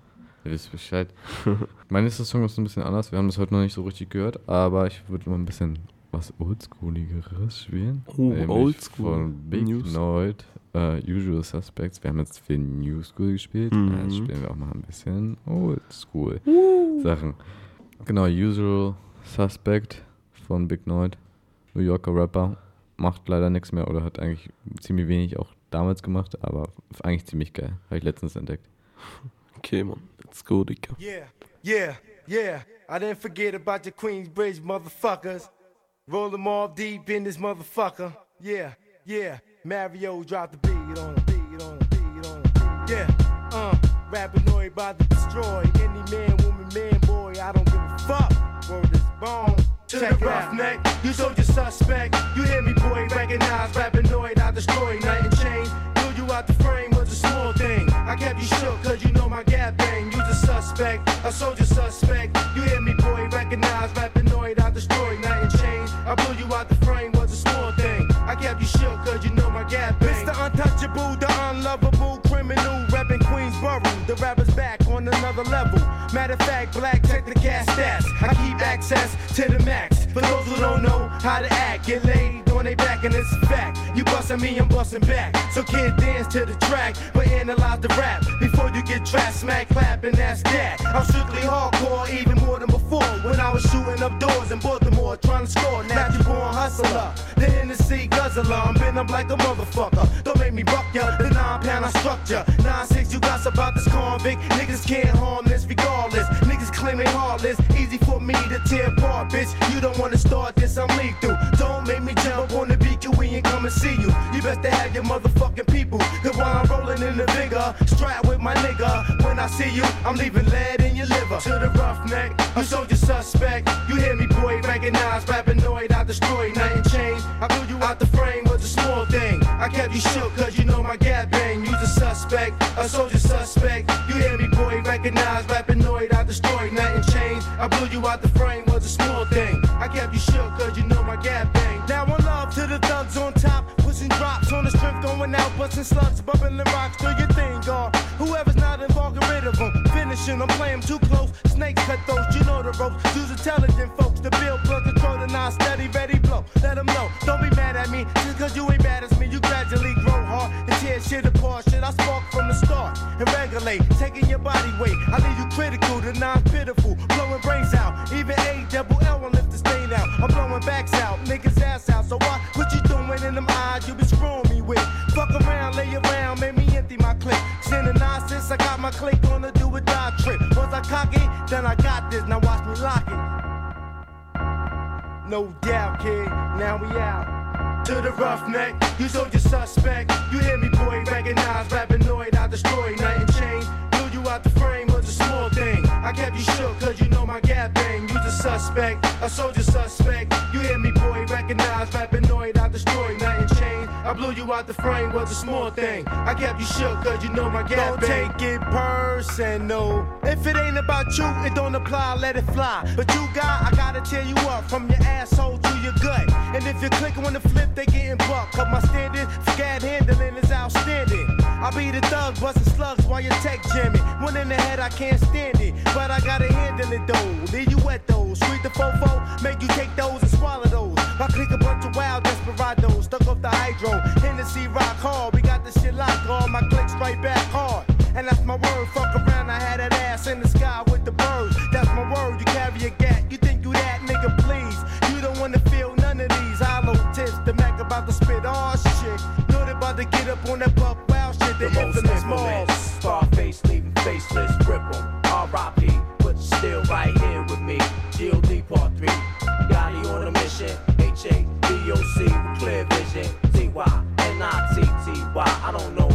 Ihr wisst Bescheid. mein nächster Song ist ein bisschen anders. Wir haben das heute noch nicht so richtig gehört, aber ich würde mal ein bisschen was Oldschooligeres spielen. Oh, Oldschool. Von Big News. Noid, äh, Usual Suspects. Wir haben jetzt viel New School gespielt. Mhm. Jetzt spielen wir auch mal ein bisschen Oldschool Sachen. Genau, Usual Suspect von Big Noid. New Yorker Rapper. Macht leider nichts mehr oder hat eigentlich ziemlich wenig auch damals gemacht, aber eigentlich ziemlich geil. Habe ich letztens entdeckt. Okay, Mann. Let's go, Yeah, yeah, yeah. I didn't forget about the Queensbridge motherfuckers. Roll them all deep in this motherfucker. Yeah, yeah. Mario dropped the beat on it, beat on it, beat on it. Yeah, uh, Rapinoid about to destroy any man, woman, man, boy. I don't give a fuck. Word is bone. To Check the it out. roughneck, you told your suspect. You hear me, boy? Recognize Rapinoid, I destroy nothing changed. Blew you out the frame I kept you shook, cause you know my gap bang. You the suspect, a soldier suspect. You hear me, boy? Recognize Rapinoid, I destroy nothing changed. I blew you out the frame was a small thing. I kept you shook, cause you know my gap bang. Mr. Untouchable, the unlovable criminal, reppin' Queensboro. The rapper's back on another level. Matter of fact, black check the gas stats. I keep access to the max. For those who don't know how to act, get laid their back, and it's a fact. You bustin' me, I'm bustin' back. So kid, dance to the track, but analyze the rap before you get trapped, smack, clap, and that's that. I'm strictly hardcore, even more than before. When I was shooting up doors in Baltimore, trying to score. Now Natural born hustler, the Hennessy guzzler. I'm been up like a motherfucker. Don't make me buck ya. The nine pound I struck ya. Nine six, you got about this convict. Niggas can't harm this regardless. Niggas claim they heartless. Easy for me to tear apart, bitch. You don't wanna start this, I'm lethal. Don't make me jump on the BQE and come and see you. You best to have your motherfucking people. Cause while I'm rolling in the vigor, strap with my nigga. When I see you, I'm leaving lead in your liver. To the roughneck, you soldier suspect. You hear me, boy, recognize Rapinoid, I destroy, nothing changed. I blew you out the frame was a small thing. I kept you shook cause you know my gap bang. You the suspect, a soldier suspect. You hear me, boy, recognize Rapinoid, I blew you out the frame was a small thing. I kept you shook cause you know my gap bang. Now one love to the thugs on top, pushing drops on the strip, going out, busting slugs, bumping the rocks, do your thing, God. Whoever's not involved, get rid of them. Finishing, I'm playing too close. Snakes cut those, you know the ropes. Use intelligent folks to build, plug, control, the non steady, ready blow. Let them know, don't be mad at me, just cause you ain't bad as me. You gradually grow hard and tear shit apart. Shit, I spark from the start and regulate, taking your body weight. I leave you critical, the non Then I got this, now watch me lock it. No doubt, kid, now we out. to the roughneck. You told your suspect. You hear me, boy? Recognize, rappinoid, I destroy. And chain. Blew you out the frame was a small thing. I kept you shook, cause you know my gap bang. You the suspect, a soldier suspect. You hear me, boy? Recognize, rappinoid, I destroy. Chain. I blew you out the frame was a small thing. I kept you shook, cause you know my gap Don't take it personal. If it ain't about you, it don't apply, let it fly. But you got, I gotta tear you up from your asshole to your gut. And if you're clicking on the flip, they getting bucked. Cause my standard for gad handling is outstanding. I be the thug, busting slugs while you tech jamming. One in the head, I can't stand it. But I gotta handle it though. Leave you wet though. Sweet the fofo, make you take those and swallow those. I click a bunch of wild desperados, stuck off the hydro. Hennessy rock hard, we got this shit locked. All my clicks right back hard. And that's my word. Fuck around, I had that ass in the sky with the birds. That's my word. You carry a gat. You think you that nigga? Please. You don't wanna feel none of these hollow tips. The Mac about to spit all shit. Know they about to get up on that buck wild shit. The, The most infamous infamous Mars. Scarface leaving faceless, T-Y, N-I-T-T-Y. I don't know,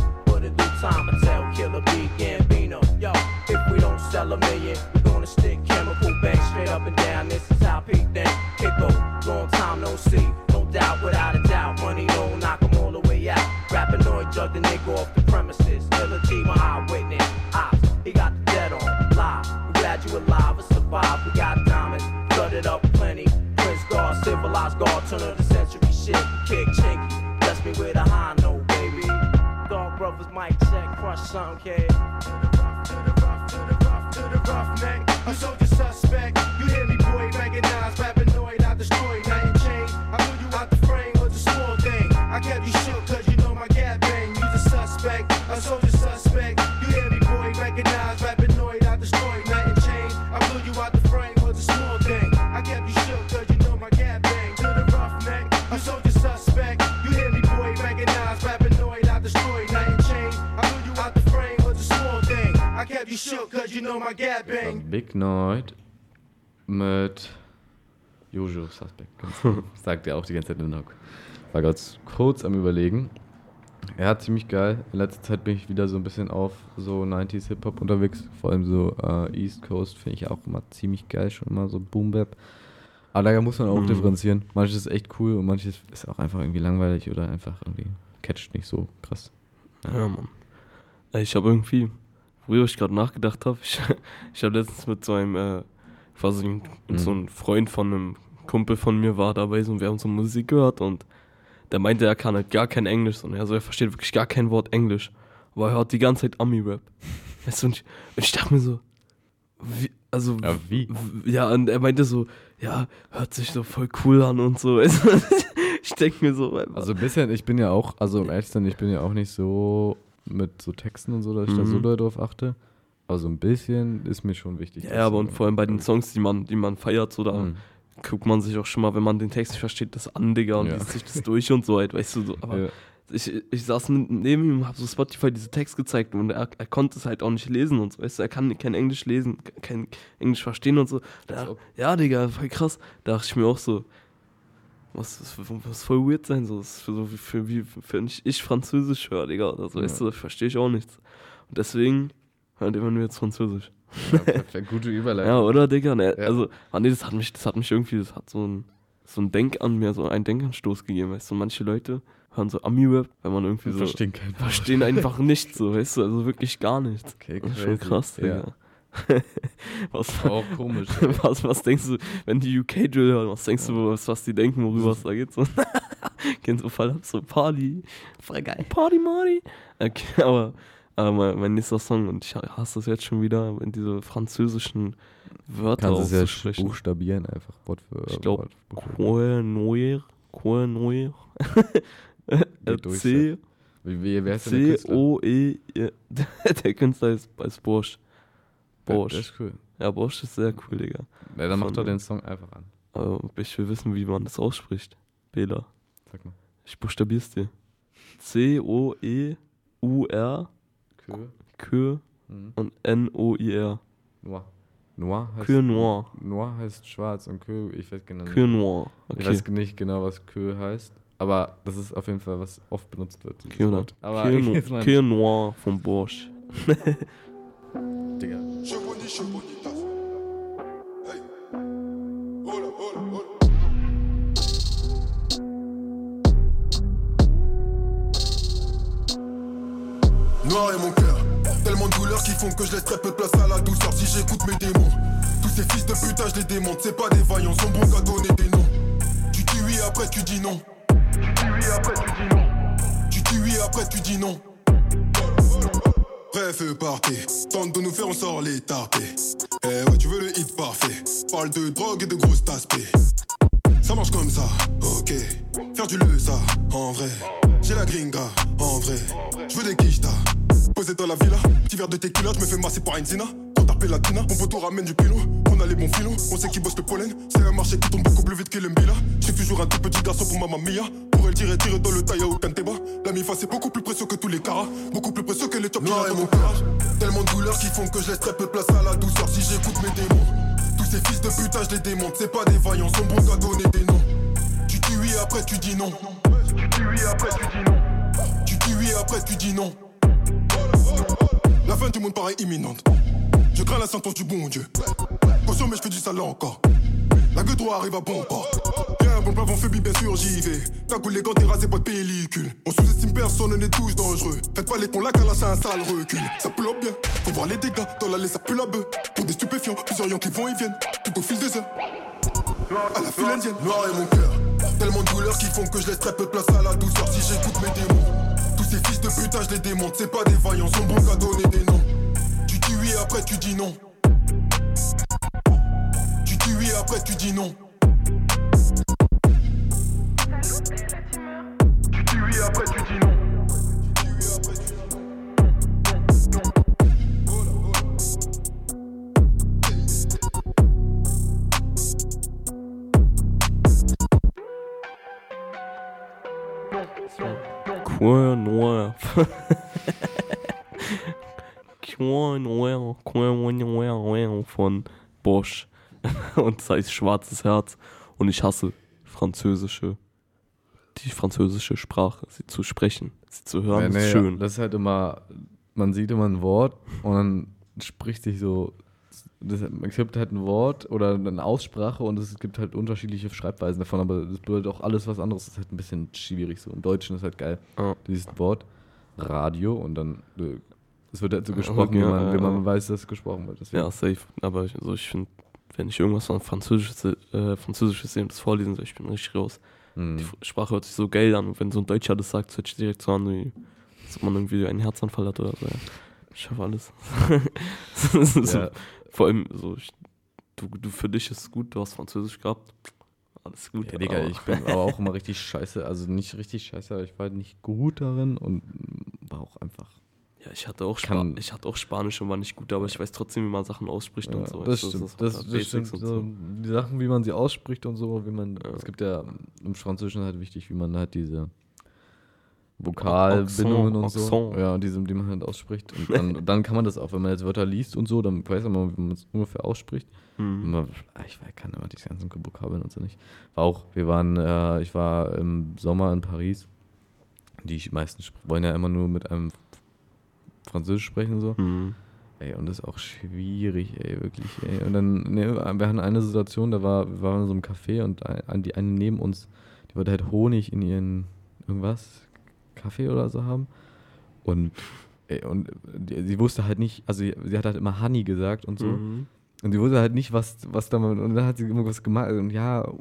due time tell Killer Gambino. Yo, if we don't sell a million, we gonna stick chemical straight up and down. This is how go. Long time no see. No doubt, without a doubt. Money don't all the way out. Off the premises. My eyewitness. Ops, he got the dead on. Live. Glad you alive survive. We got diamonds, up plenty. Prince Guard, civilized guard, turn of the century shit. Kick Mic check, crush something, kid. To the rough, to the rough, to the rough, to the rough neck. You know my gap bang. Big Noid mit Jojo Suspect. Sagt er auch die ganze Zeit in Hock. War ganz kurz am Überlegen. Er hat ziemlich geil. In letzter Zeit bin ich wieder so ein bisschen auf so 90s Hip-Hop unterwegs. Vor allem so äh, East Coast finde ich auch immer ziemlich geil. Schon immer so Boom Bap. Aber da muss man auch Mhm. differenzieren. Manches ist echt cool und manches ist auch einfach irgendwie langweilig oder einfach irgendwie catcht nicht so krass. Ja, Mann. Ey, Ich habe irgendwie, worüber ich gerade nachgedacht habe, ich, ich habe letztens mit so einem, äh, quasi Mhm. so ein Freund von einem Kumpel von mir war dabei so, und wir haben so Musik gehört und der meinte, er kann halt gar kein Englisch und er, so, er versteht wirklich gar kein Wort Englisch, aber er hört die ganze Zeit Ami-Rap. Weißt du, und ich, und ich dachte mir so, wie, also, Ja, wie? Ja, und er meinte so, ja, hört sich so voll cool an und so. ich denke mir so, Also ein bisschen, ich bin ja auch, also um ehrlich zu sein, ich bin ja auch nicht so mit so Texten und so, dass ich da so Mhm. doll drauf achte. Aber so ein bisschen ist mir schon wichtig. Ja, aber und vor allem bei den Songs, die man, die man feiert, so da Mhm. guckt man sich auch schon mal, wenn man den Text nicht versteht, das an, Digga, und Ja. liest sich das durch und so halt, weißt du, so. Aber Ja. ich, ich saß neben ihm und hab so Spotify diese Text gezeigt und er, er konnte es halt auch nicht lesen und so, weißt du, er kann kein Englisch lesen, kein Englisch verstehen und so. Da, ja, Digga, voll krass. Da dachte ich mir auch so, was, das was voll weird sein, so, für, so wie, für, wie, für ich, ich Französisch höre, Digga, oder so, weißt Ja. du, verstehe ich auch nichts. Und deswegen hört immer nur jetzt Französisch. Ja, perfekt, gute Überleitung. Ja, oder, Digga? Ne, Ja. Also, ah, nee, das hat mich, das hat mich irgendwie, das hat so ein, so ein Denk an mir, so einen Denkanstoß gegeben, weißt du, manche Leute hören so Ami-Rap, weil man irgendwie so. verstehen. Verstehen einfach nichts, so, weißt du, also wirklich gar nichts. Okay, ist schon crazy. krass, Ja. Was, Auch komisch, was, was denkst du, wenn die UK-Drill hören, was denkst du, was, was die denken, worüber es da geht? So, Kennst du Fall ab, so Party. Voll geil. Party, Marty. Okay, aber, aber mein, mein nächster Song, und ich hasse das jetzt schon wieder, wenn diese französischen Wörter Kannst es ja buchstabieren, einfach Wort für Ich glaube, Wort. Quoi Noir, Quoi Noir. Geht durch, C. Wie- wie- wer ist denn der C Künstler? O E. Der Künstler ist, ist Bosch. Der ist cool. Ja, Bosch ist sehr cool, Digga. Ja, dann mach Von- doch den Song einfach an. Aber ich will wissen, wie man das ausspricht. Bela. Sag mal. Ich buchstabier's dir. C O E U R Kö. Kö Mhm. und N O I R. Noir. Noir heißt. Queue Noir. Noir heißt schwarz und Kö, ich weiß genau Queue Noir, Ich okay. weiß nicht genau, was Kö heißt, Aber das ist auf jeden Fall, was oft benutzt wird. Wort. Aber ich jetzt mal- Quinoa vom Bosch. Digga. Noir est mon cœur, tellement de douleurs qui font que je laisse très peu de place à la douceur si j'écoute mes démons. Tous ces fils de putain, je les démonte, c'est pas des vaillants, sont bons qu'à donner des noms. Tu dis oui, après tu dis non. Tu dis oui, après tu dis non. Tu dis oui, après tu dis non. Bref, partez, tente de nous faire, on sort les tarpés. Eh ouais, tu veux le hit parfait. Parle de drogue et de grosses aspects. Ça marche comme ça, ok. Faire du le ça, en vrai. J'ai la gringa, en vrai. Je veux des quichetas. Posé dans la villa, petit verre de tequila, je me fais masser par une zina. Quand t'appelles latina, mon poteau ramène du pilon. On a les bons filons, on sait qui bosse le pollen. C'est un marché qui tombe beaucoup plus vite que l'embila. J'ai toujours un tout petit garçon pour ma mia. Pour elle tirer, tirer dans le taille au Kanteba. La mifa c'est beaucoup plus précieux que tous les caras. Beaucoup plus précieux que les top Noir et mon courage. Tellement de douleurs qui font que je laisse très peu de place à la douceur si j'écoute mes démons. Tous ces fils de putain, je les démonte. C'est pas des vaillants, sont bons qu'à donner des noms. Tu dis oui, après tu dis non. Tu dis oui, après tu dis non. Tu dis oui, après tu dis non. La fin du monde paraît imminente. Je crains la sentence du bon Dieu. Caution, mais je fais du sale encore. La gueule droit arrive à bon port. Bien, bon plafond phobie, bien sûr, j'y vais. Coulé quand t'es rasé, pas de pellicule. On sous-estime personne, on est tous dangereux. Faites pas les cons, la cala, c'est un sale recul. Ça pue bien, faut voir les dégâts. Dans l'allée, ça pue la bœuf. Pour des stupéfiants, plusieurs yons qui vont et viennent. Tout au fil des heures. À la file indienne, noir est mon cœur. Tellement de douleurs qui font que je laisse très peu de place à la douceur si j'écoute mes démons. Tous ces fils de putain, je les démonte. C'est pas des vaillants, sont bons qu'à donner des noms. Tu dis oui, après tu dis non. Tu dis oui, après tu dis non. Von Bosch. Und das heißt Schwarzes Herz. Und ich hasse französische, die französische Sprache, sie zu sprechen, sie zu hören, Ja, ist nee, schön. Das ist halt immer, man sieht immer ein Wort und dann spricht sich so, das, es gibt halt ein Wort oder eine Aussprache und es gibt halt unterschiedliche Schreibweisen davon, aber das bedeutet auch alles was anderes. Das ist halt ein bisschen schwierig so. Im Deutschen ist halt geil, dieses Wort Radio und dann, äh, es wird halt so gesprochen, Ja, wie, man, ja. man weiß, dass es gesprochen wird. Deswegen- Ja, safe. Aber ich, also ich finde, wenn ich irgendwas von Französisches, äh, Französisches sehe und das vorlesen soll, ich bin richtig raus. Mhm. Die Sprache hört sich so geil an. Und wenn so ein Deutscher das sagt, hört sich direkt so an, wie ob man irgendwie einen Herzanfall hat oder so. Ja. Ich schaffe alles. so, Ja. Vor allem, so, ich, du, du, für dich ist es gut, du hast Französisch gehabt. Alles gut. Ja, Digga, aber- ich bin aber auch immer richtig scheiße. Also nicht richtig scheiße, aber ich war halt nicht gut darin und war auch einfach. Ja, ich hatte, auch Spa ich hatte auch Spanisch und war nicht gut, aber ich weiß trotzdem, wie man Sachen ausspricht Ja, und so. das du, stimmt. Das, das Basics stimmt. und So, die Sachen, wie man sie ausspricht und so, wie man. Es gibt ja im Französischen halt wichtig, wie man halt diese Vokalbindungen und so. Ja, diese, die man halt ausspricht. Und dann, dann kann man das auch, wenn man jetzt Wörter liest und so, dann weiß man, wie man es ungefähr ausspricht. Mhm. Und Man, ich weiß- kann aber die ganzen Vokabeln und so nicht. War auch, wir waren, äh, ich war im Sommer in Paris. Die meisten wollen ja immer nur mit einem Französisch sprechen und so. Mhm. Ey, und das ist auch schwierig, ey, wirklich, ey. Und dann, ne, wir hatten eine Situation, da war, wir waren in so einem Café und ein, die eine neben uns, die wollte halt Honig in ihren irgendwas, Kaffee oder so haben. Und, ey, und die, sie wusste halt nicht, also sie, sie hat halt immer Honey gesagt und so. Mhm. Und sie wusste halt nicht, was, was da mal, und dann hat sie irgendwas gemacht und ja,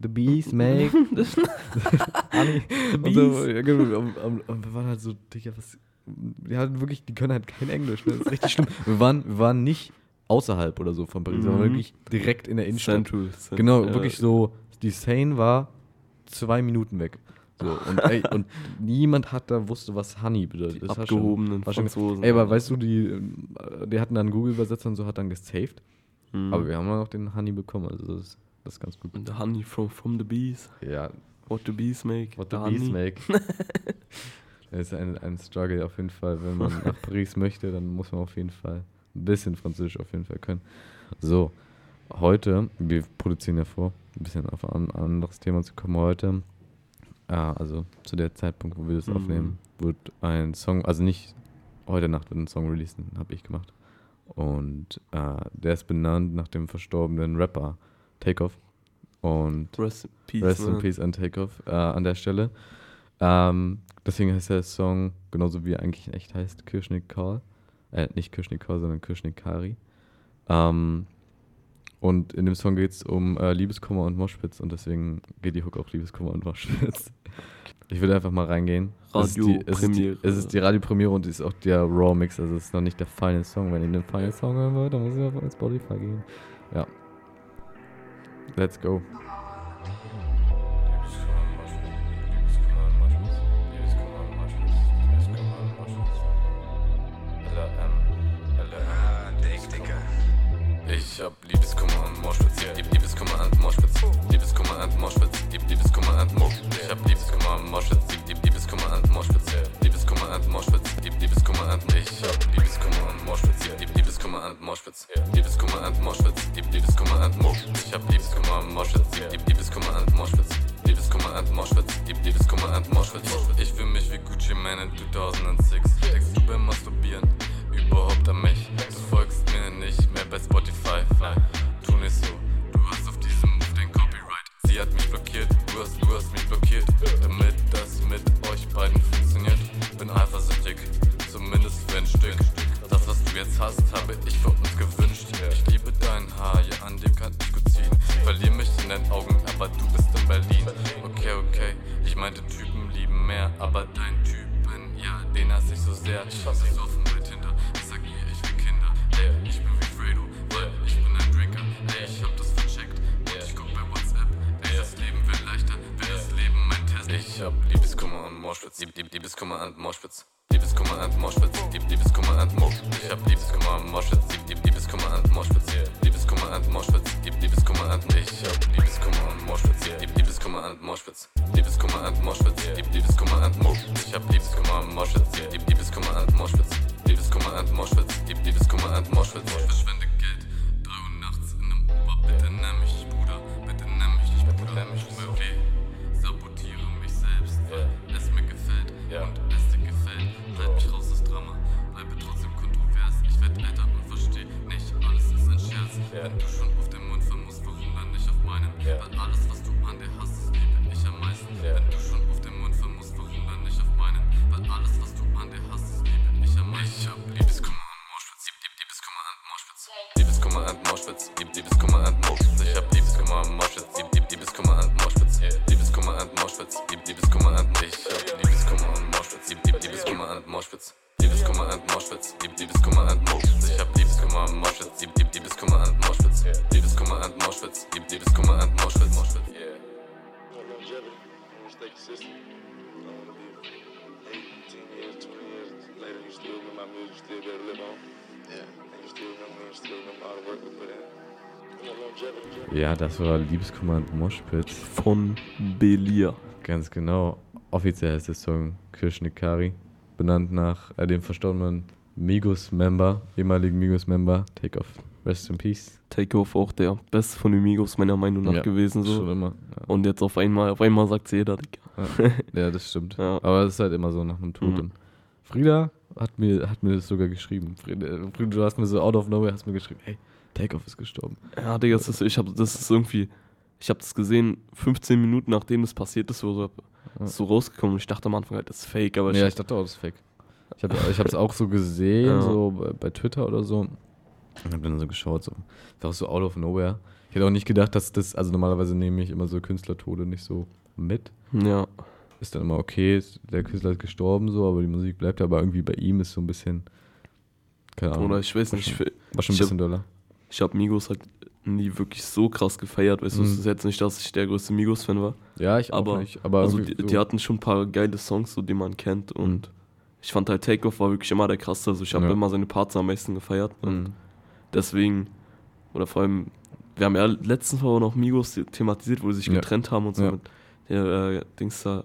the bees make Honey. The und, so, bees. genau, und, und, und wir waren halt so, Digga, was, die hatten wirklich, die können halt kein Englisch, ne? das ist richtig schlimm. Wir waren, wir waren nicht außerhalb oder so von Paris, sondern Mhm. wirklich direkt in der Innenstadt. Central, Cent- genau, ja. wirklich so, die Seine war zwei Minuten weg. So, und, ey, und niemand hat da wusste, was Honey bedeutet. Die Das war abgehobenen war schon, Franzosen. Ey, aber weißt du, die, ähm, die hatten dann Google-Übersetzer und so, hat dann gesaved. Mhm. Aber wir haben dann auch den Honey bekommen, also das, ist- das ist ganz gut. The honey from, from the bees. Ja. What the bees make. What the honey. bees make. Ist ein, ein Struggle auf jeden Fall. Wenn man nach Paris möchte, dann muss man auf jeden Fall ein bisschen Französisch auf jeden Fall können. So, heute, wir produzieren ja vor, ein bisschen auf ein anderes Thema zu kommen. Heute Ja, also zu der Zeitpunkt, wo wir das Mhm. aufnehmen, wird ein Song, also nicht heute Nacht wird ein Song releasen, habe ich gemacht. Und äh, der ist benannt nach dem verstorbenen Rapper Takeoff. Und Rest in Peace, Rest in. Peace an Takeoff äh, an der Stelle. Ähm, deswegen heißt der Song genauso wie er eigentlich in echt heißt, Kirschnik Karl. Äh, nicht Kirschnik Karl, sondern Kirschnik Kari. Ähm, und in dem Song geht es um äh, Liebeskummer und Moschpitz und deswegen geht die Hook auch Liebeskummer und Moschpitz. Ich würde einfach mal reingehen. Es ist die- es ist die- die Radiopremiere und es ist auch der Raw-Mix, also es ist noch nicht der Final Song. Wenn ihr den Final Song hören wollt, dann muss ihr auf Spotify gehen. Ja. Let's go. Ein Scherz. Ja, das war Liebeskummer und Moschpitz. Von Belia. Ganz genau. Offiziell heißt der Song Kirschnikari. Benannt nach äh, dem verstorbenen Migos-Member, ehemaligen Migos-Member. Take off. Rest in Peace. Takeoff auch der beste von den Migos meiner Meinung nach Ja, gewesen. So. schon immer, Und jetzt auf einmal, auf einmal sagt jeder, Digga. Ja, ja das stimmt. Aber es ist halt immer so nach einem Tod. Mhm. Frieda hat mir, hat mir das sogar geschrieben. Frieda, Frieda, du hast mir so out of nowhere hast mir geschrieben, hey, Takeoff ist gestorben. Ja, Digga, das ist, ich hab, das ist irgendwie, ich habe das gesehen, 15 Minuten nachdem das passiert ist, so, so, so rausgekommen. Ich dachte am Anfang halt, das ist fake, aber ja, ich dachte auch, das ist fake. Ich habe ich es auch so gesehen, Ja. so bei, bei Twitter oder so. Und habe dann so geschaut, so. War auch so out of nowhere. Ich hätte auch nicht gedacht, dass das, also normalerweise nehme ich immer so Künstlertode nicht so mit. Ja. Ist dann immer okay, ist- der Künstler ist gestorben, so, aber die Musik bleibt, aber irgendwie bei ihm ist so ein bisschen. Keine Ahnung. Oder ich weiß nicht, War schon, ich- war schon ein ich bisschen doller. Ich habe Migos halt nie wirklich so krass gefeiert. Weißt du, Mhm. es ist jetzt nicht, dass ich der größte Migos-Fan war. Ja, ich auch aber, nicht, aber also die, so- die hatten schon ein paar geile Songs, so, die man kennt. Und ich fand halt Takeoff war wirklich immer der krasseste. Also ich habe Ja. immer seine Parts am meisten gefeiert. Und Mhm. deswegen, oder vor allem, wir haben ja letztens Mal auch noch Migos thematisiert, wo sie sich Ja. getrennt haben und so Ja. mit der äh, Dings da,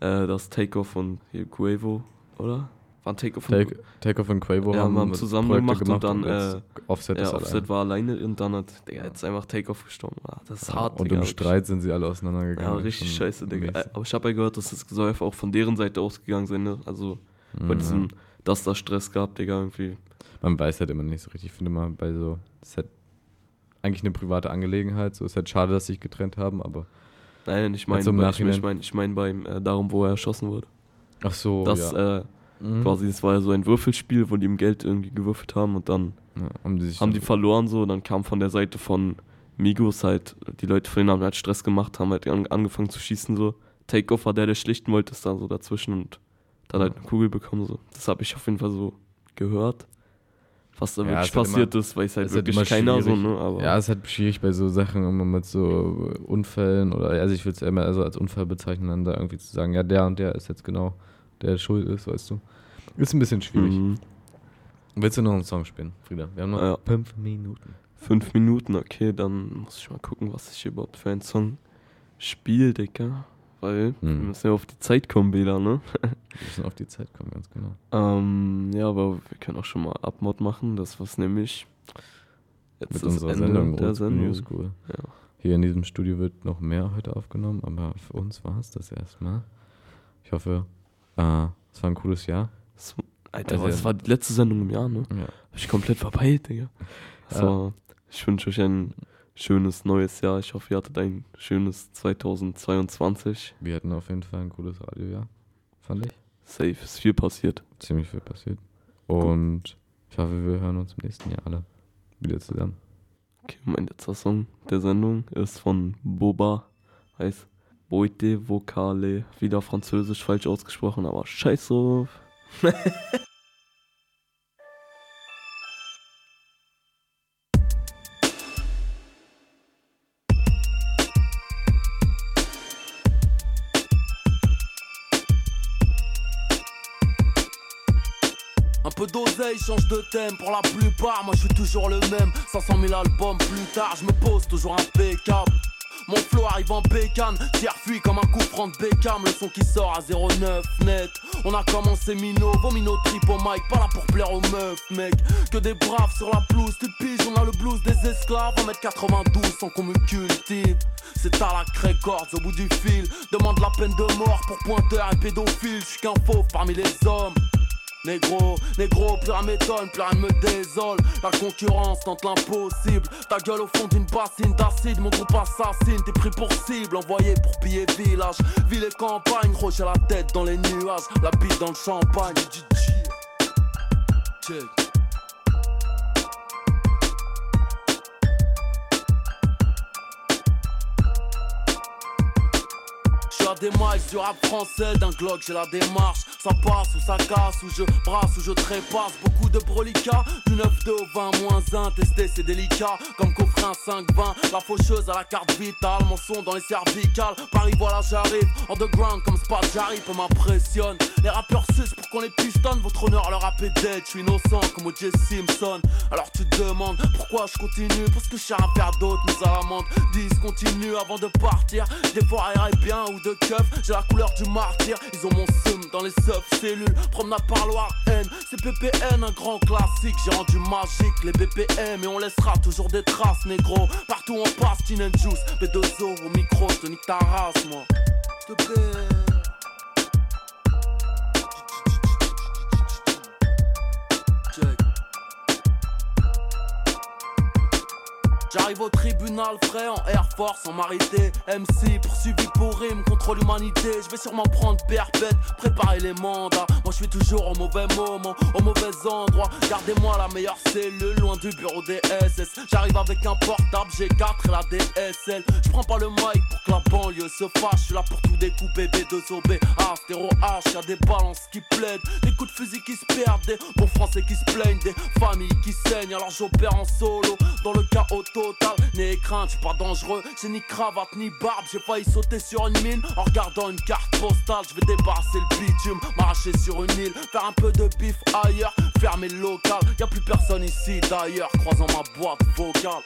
äh, das Takeoff und hier Quavo, oder? Waren Takeoff Take, Takeoff und Quavo ja, haben haben zusammen Projekte gemacht, und dann jetzt äh, Offset ja, Offset war alleine und dann hat Digga, jetzt einfach Takeoff gestorben. Ah, das ist Ja, hart, und Digga, im. Streit sind sie alle auseinandergegangen. Ja, richtig scheiße, Digga. mäßig. Aber ich habe ja gehört, dass das einfach auch von deren Seite ausgegangen sein, ne? Also bei Mhm, diesem, ja. dass da Stress gab, Digga, irgendwie. Man weiß halt immer nicht so richtig. Ich finde mal bei so, es ist halt eigentlich eine private Angelegenheit. So ist halt schade, dass sie sich getrennt haben, aber. Nein, ich meine, Jetzt im bei- ich meine, ich meine beim äh, darum, wo er erschossen wurde. Ach so, Das, ja. äh, Mhm. quasi, das war ja so ein Würfelspiel, wo die ihm Geld irgendwie gewürfelt haben und dann Ja, haben die haben dann- die verloren so und dann kam von der Seite von Migos halt, die Leute von denen haben halt Stress gemacht, haben halt an, angefangen zu schießen so. Takeoff war der, der schlichten wollte, ist da so dazwischen und dann halt eine Kugel bekommen so. Das habe ich auf jeden Fall so gehört. Was da Ja, wirklich halt passiert immer- ist, weiß halt halt wirklich immer keiner so, ne? Aber ja, es ist halt schwierig bei so Sachen immer mit so Unfällen oder, also ich würde es immer so als Unfall bezeichnen, dann da irgendwie zu sagen, ja, der und der ist jetzt genau, der schuld ist, weißt du. Ist ein bisschen schwierig. Mhm. Willst du noch einen Song spielen, Frieda? Wir haben noch Ja. fünf Minuten. Fünf Minuten, okay, dann muss ich mal gucken, was ich überhaupt für einen Song spiele, Digga. Weil wir Hm. müssen ja auf die Zeit kommen wieder, ne? Wir müssen auf die Zeit kommen, ganz genau. ähm, ja, aber wir können auch schon mal Abmod machen, das was nämlich jetzt Mit das unserer Ende Sendung der Sendung. New School. Ja. Hier in diesem Studio wird noch mehr heute aufgenommen, aber für uns war es das erstmal. Ich hoffe, äh, es war ein cooles Jahr. Das, Alter, Also, das war die letzte Sendung im Jahr, ne? Ja. Hab ich komplett verpeilt, Digga. Das Ja. ich wünsche euch ein schönes neues Jahr. Ich hoffe, ihr hattet ein schönes 2022. Wir hatten auf jeden Fall ein cooles Radiojahr, fand ich. Safe, ist viel passiert. Ziemlich viel passiert. Und ich hoffe, wir hören uns im nächsten Jahr alle wieder zusammen. Okay, mein letzter Song der Sendung ist von Boba, heißt Boite Vocale, wieder französisch falsch ausgesprochen, aber scheiß drauf. D'oseille change de thème pour la plupart. Moi je suis toujours le même. 500 000 albums plus tard, je me pose toujours impeccable. Mon flow arrive en bécane, tire fuit comme un coup franc de. Le son qui sort à 09 net. On a commencé Mino, vos Mino trip au mic, pas là pour plaire aux meufs, mec. Que des braves sur la pelouse, tu piges, on a le blues des esclaves. 1m92 sans qu'on me cultive. C'est à la Records au bout du fil. Demande la peine de mort pour pointeur et pédophile. Je suis qu'un fauve parmi les hommes. Négro, négro, plus rien m'étonne, plus rien me désole. La concurrence tente l'impossible. Ta gueule au fond d'une bassine d'acide, mon groupe assassine. T'es pris pour cible, envoyé pour piller village. Ville et campagne, j'ai la tête dans les nuages, la bite dans le champagne. Check. Mics du rap français, d'un Glock j'ai la démarche. Ça passe ou ça casse, ou je brasse ou je trépasse. Beaucoup de brolica, du 9-2 au 20 1. Tester c'est délicat, comme coffrer un 5-20. La faucheuse à la carte vitale, mon son dans les cervicales. Paris voilà j'arrive, underground comme Spot j'arrive, on m'impressionne. Les rappeurs sucent pour qu'on les pistonne, votre honneur le rap est dead. Je suis innocent comme O.J. Simpson. Alors tu te demandes pourquoi je continue, parce que je sais rien faire d'autre, mais à la menthe. 10 continue avant de partir. Des fois aéré bien ou de keuf, j'ai la couleur du martyr. Ils ont mon seum dans les sub-cellules. Promenade parloir N, c'est PPN, un grand classique. J'ai rendu magique les BPM et on laissera toujours des traces, négro. Partout on passe, Tin and Juice, B2O au micro, je te nique ta race, moi. S'il te plaît. J'arrive au tribunal frais en Air Force en marité MC poursuivi pour rime contre l'humanité. Je vais sûrement prendre perpète, préparer les mandats. Moi je suis toujours au mauvais moment, au mauvais endroit. Gardez-moi la meilleure cellule, loin du bureau des SS J'arrive avec un portable, G4 et la DSL Je prends pas le mic pour que la banlieue se fâche. Je suis là pour tout découper, B2OB, Astéro H Y'a des balances qui plaident, des coups de fusil qui se perdent Des bons français qui se plaignent, des familles qui saignent. Alors j'opère en solo, dans le chaos total. N'ayez crainte, je suis pas dangereux, j'ai ni cravate ni barbe. J'ai failli sauter sur une mine en regardant une carte postale. Je vais débarrasser le bitume, m'arracher sur une île. Faire un peu de bif ailleurs, fermer le local. Y'a plus personne ici d'ailleurs, croisant ma boîte vocale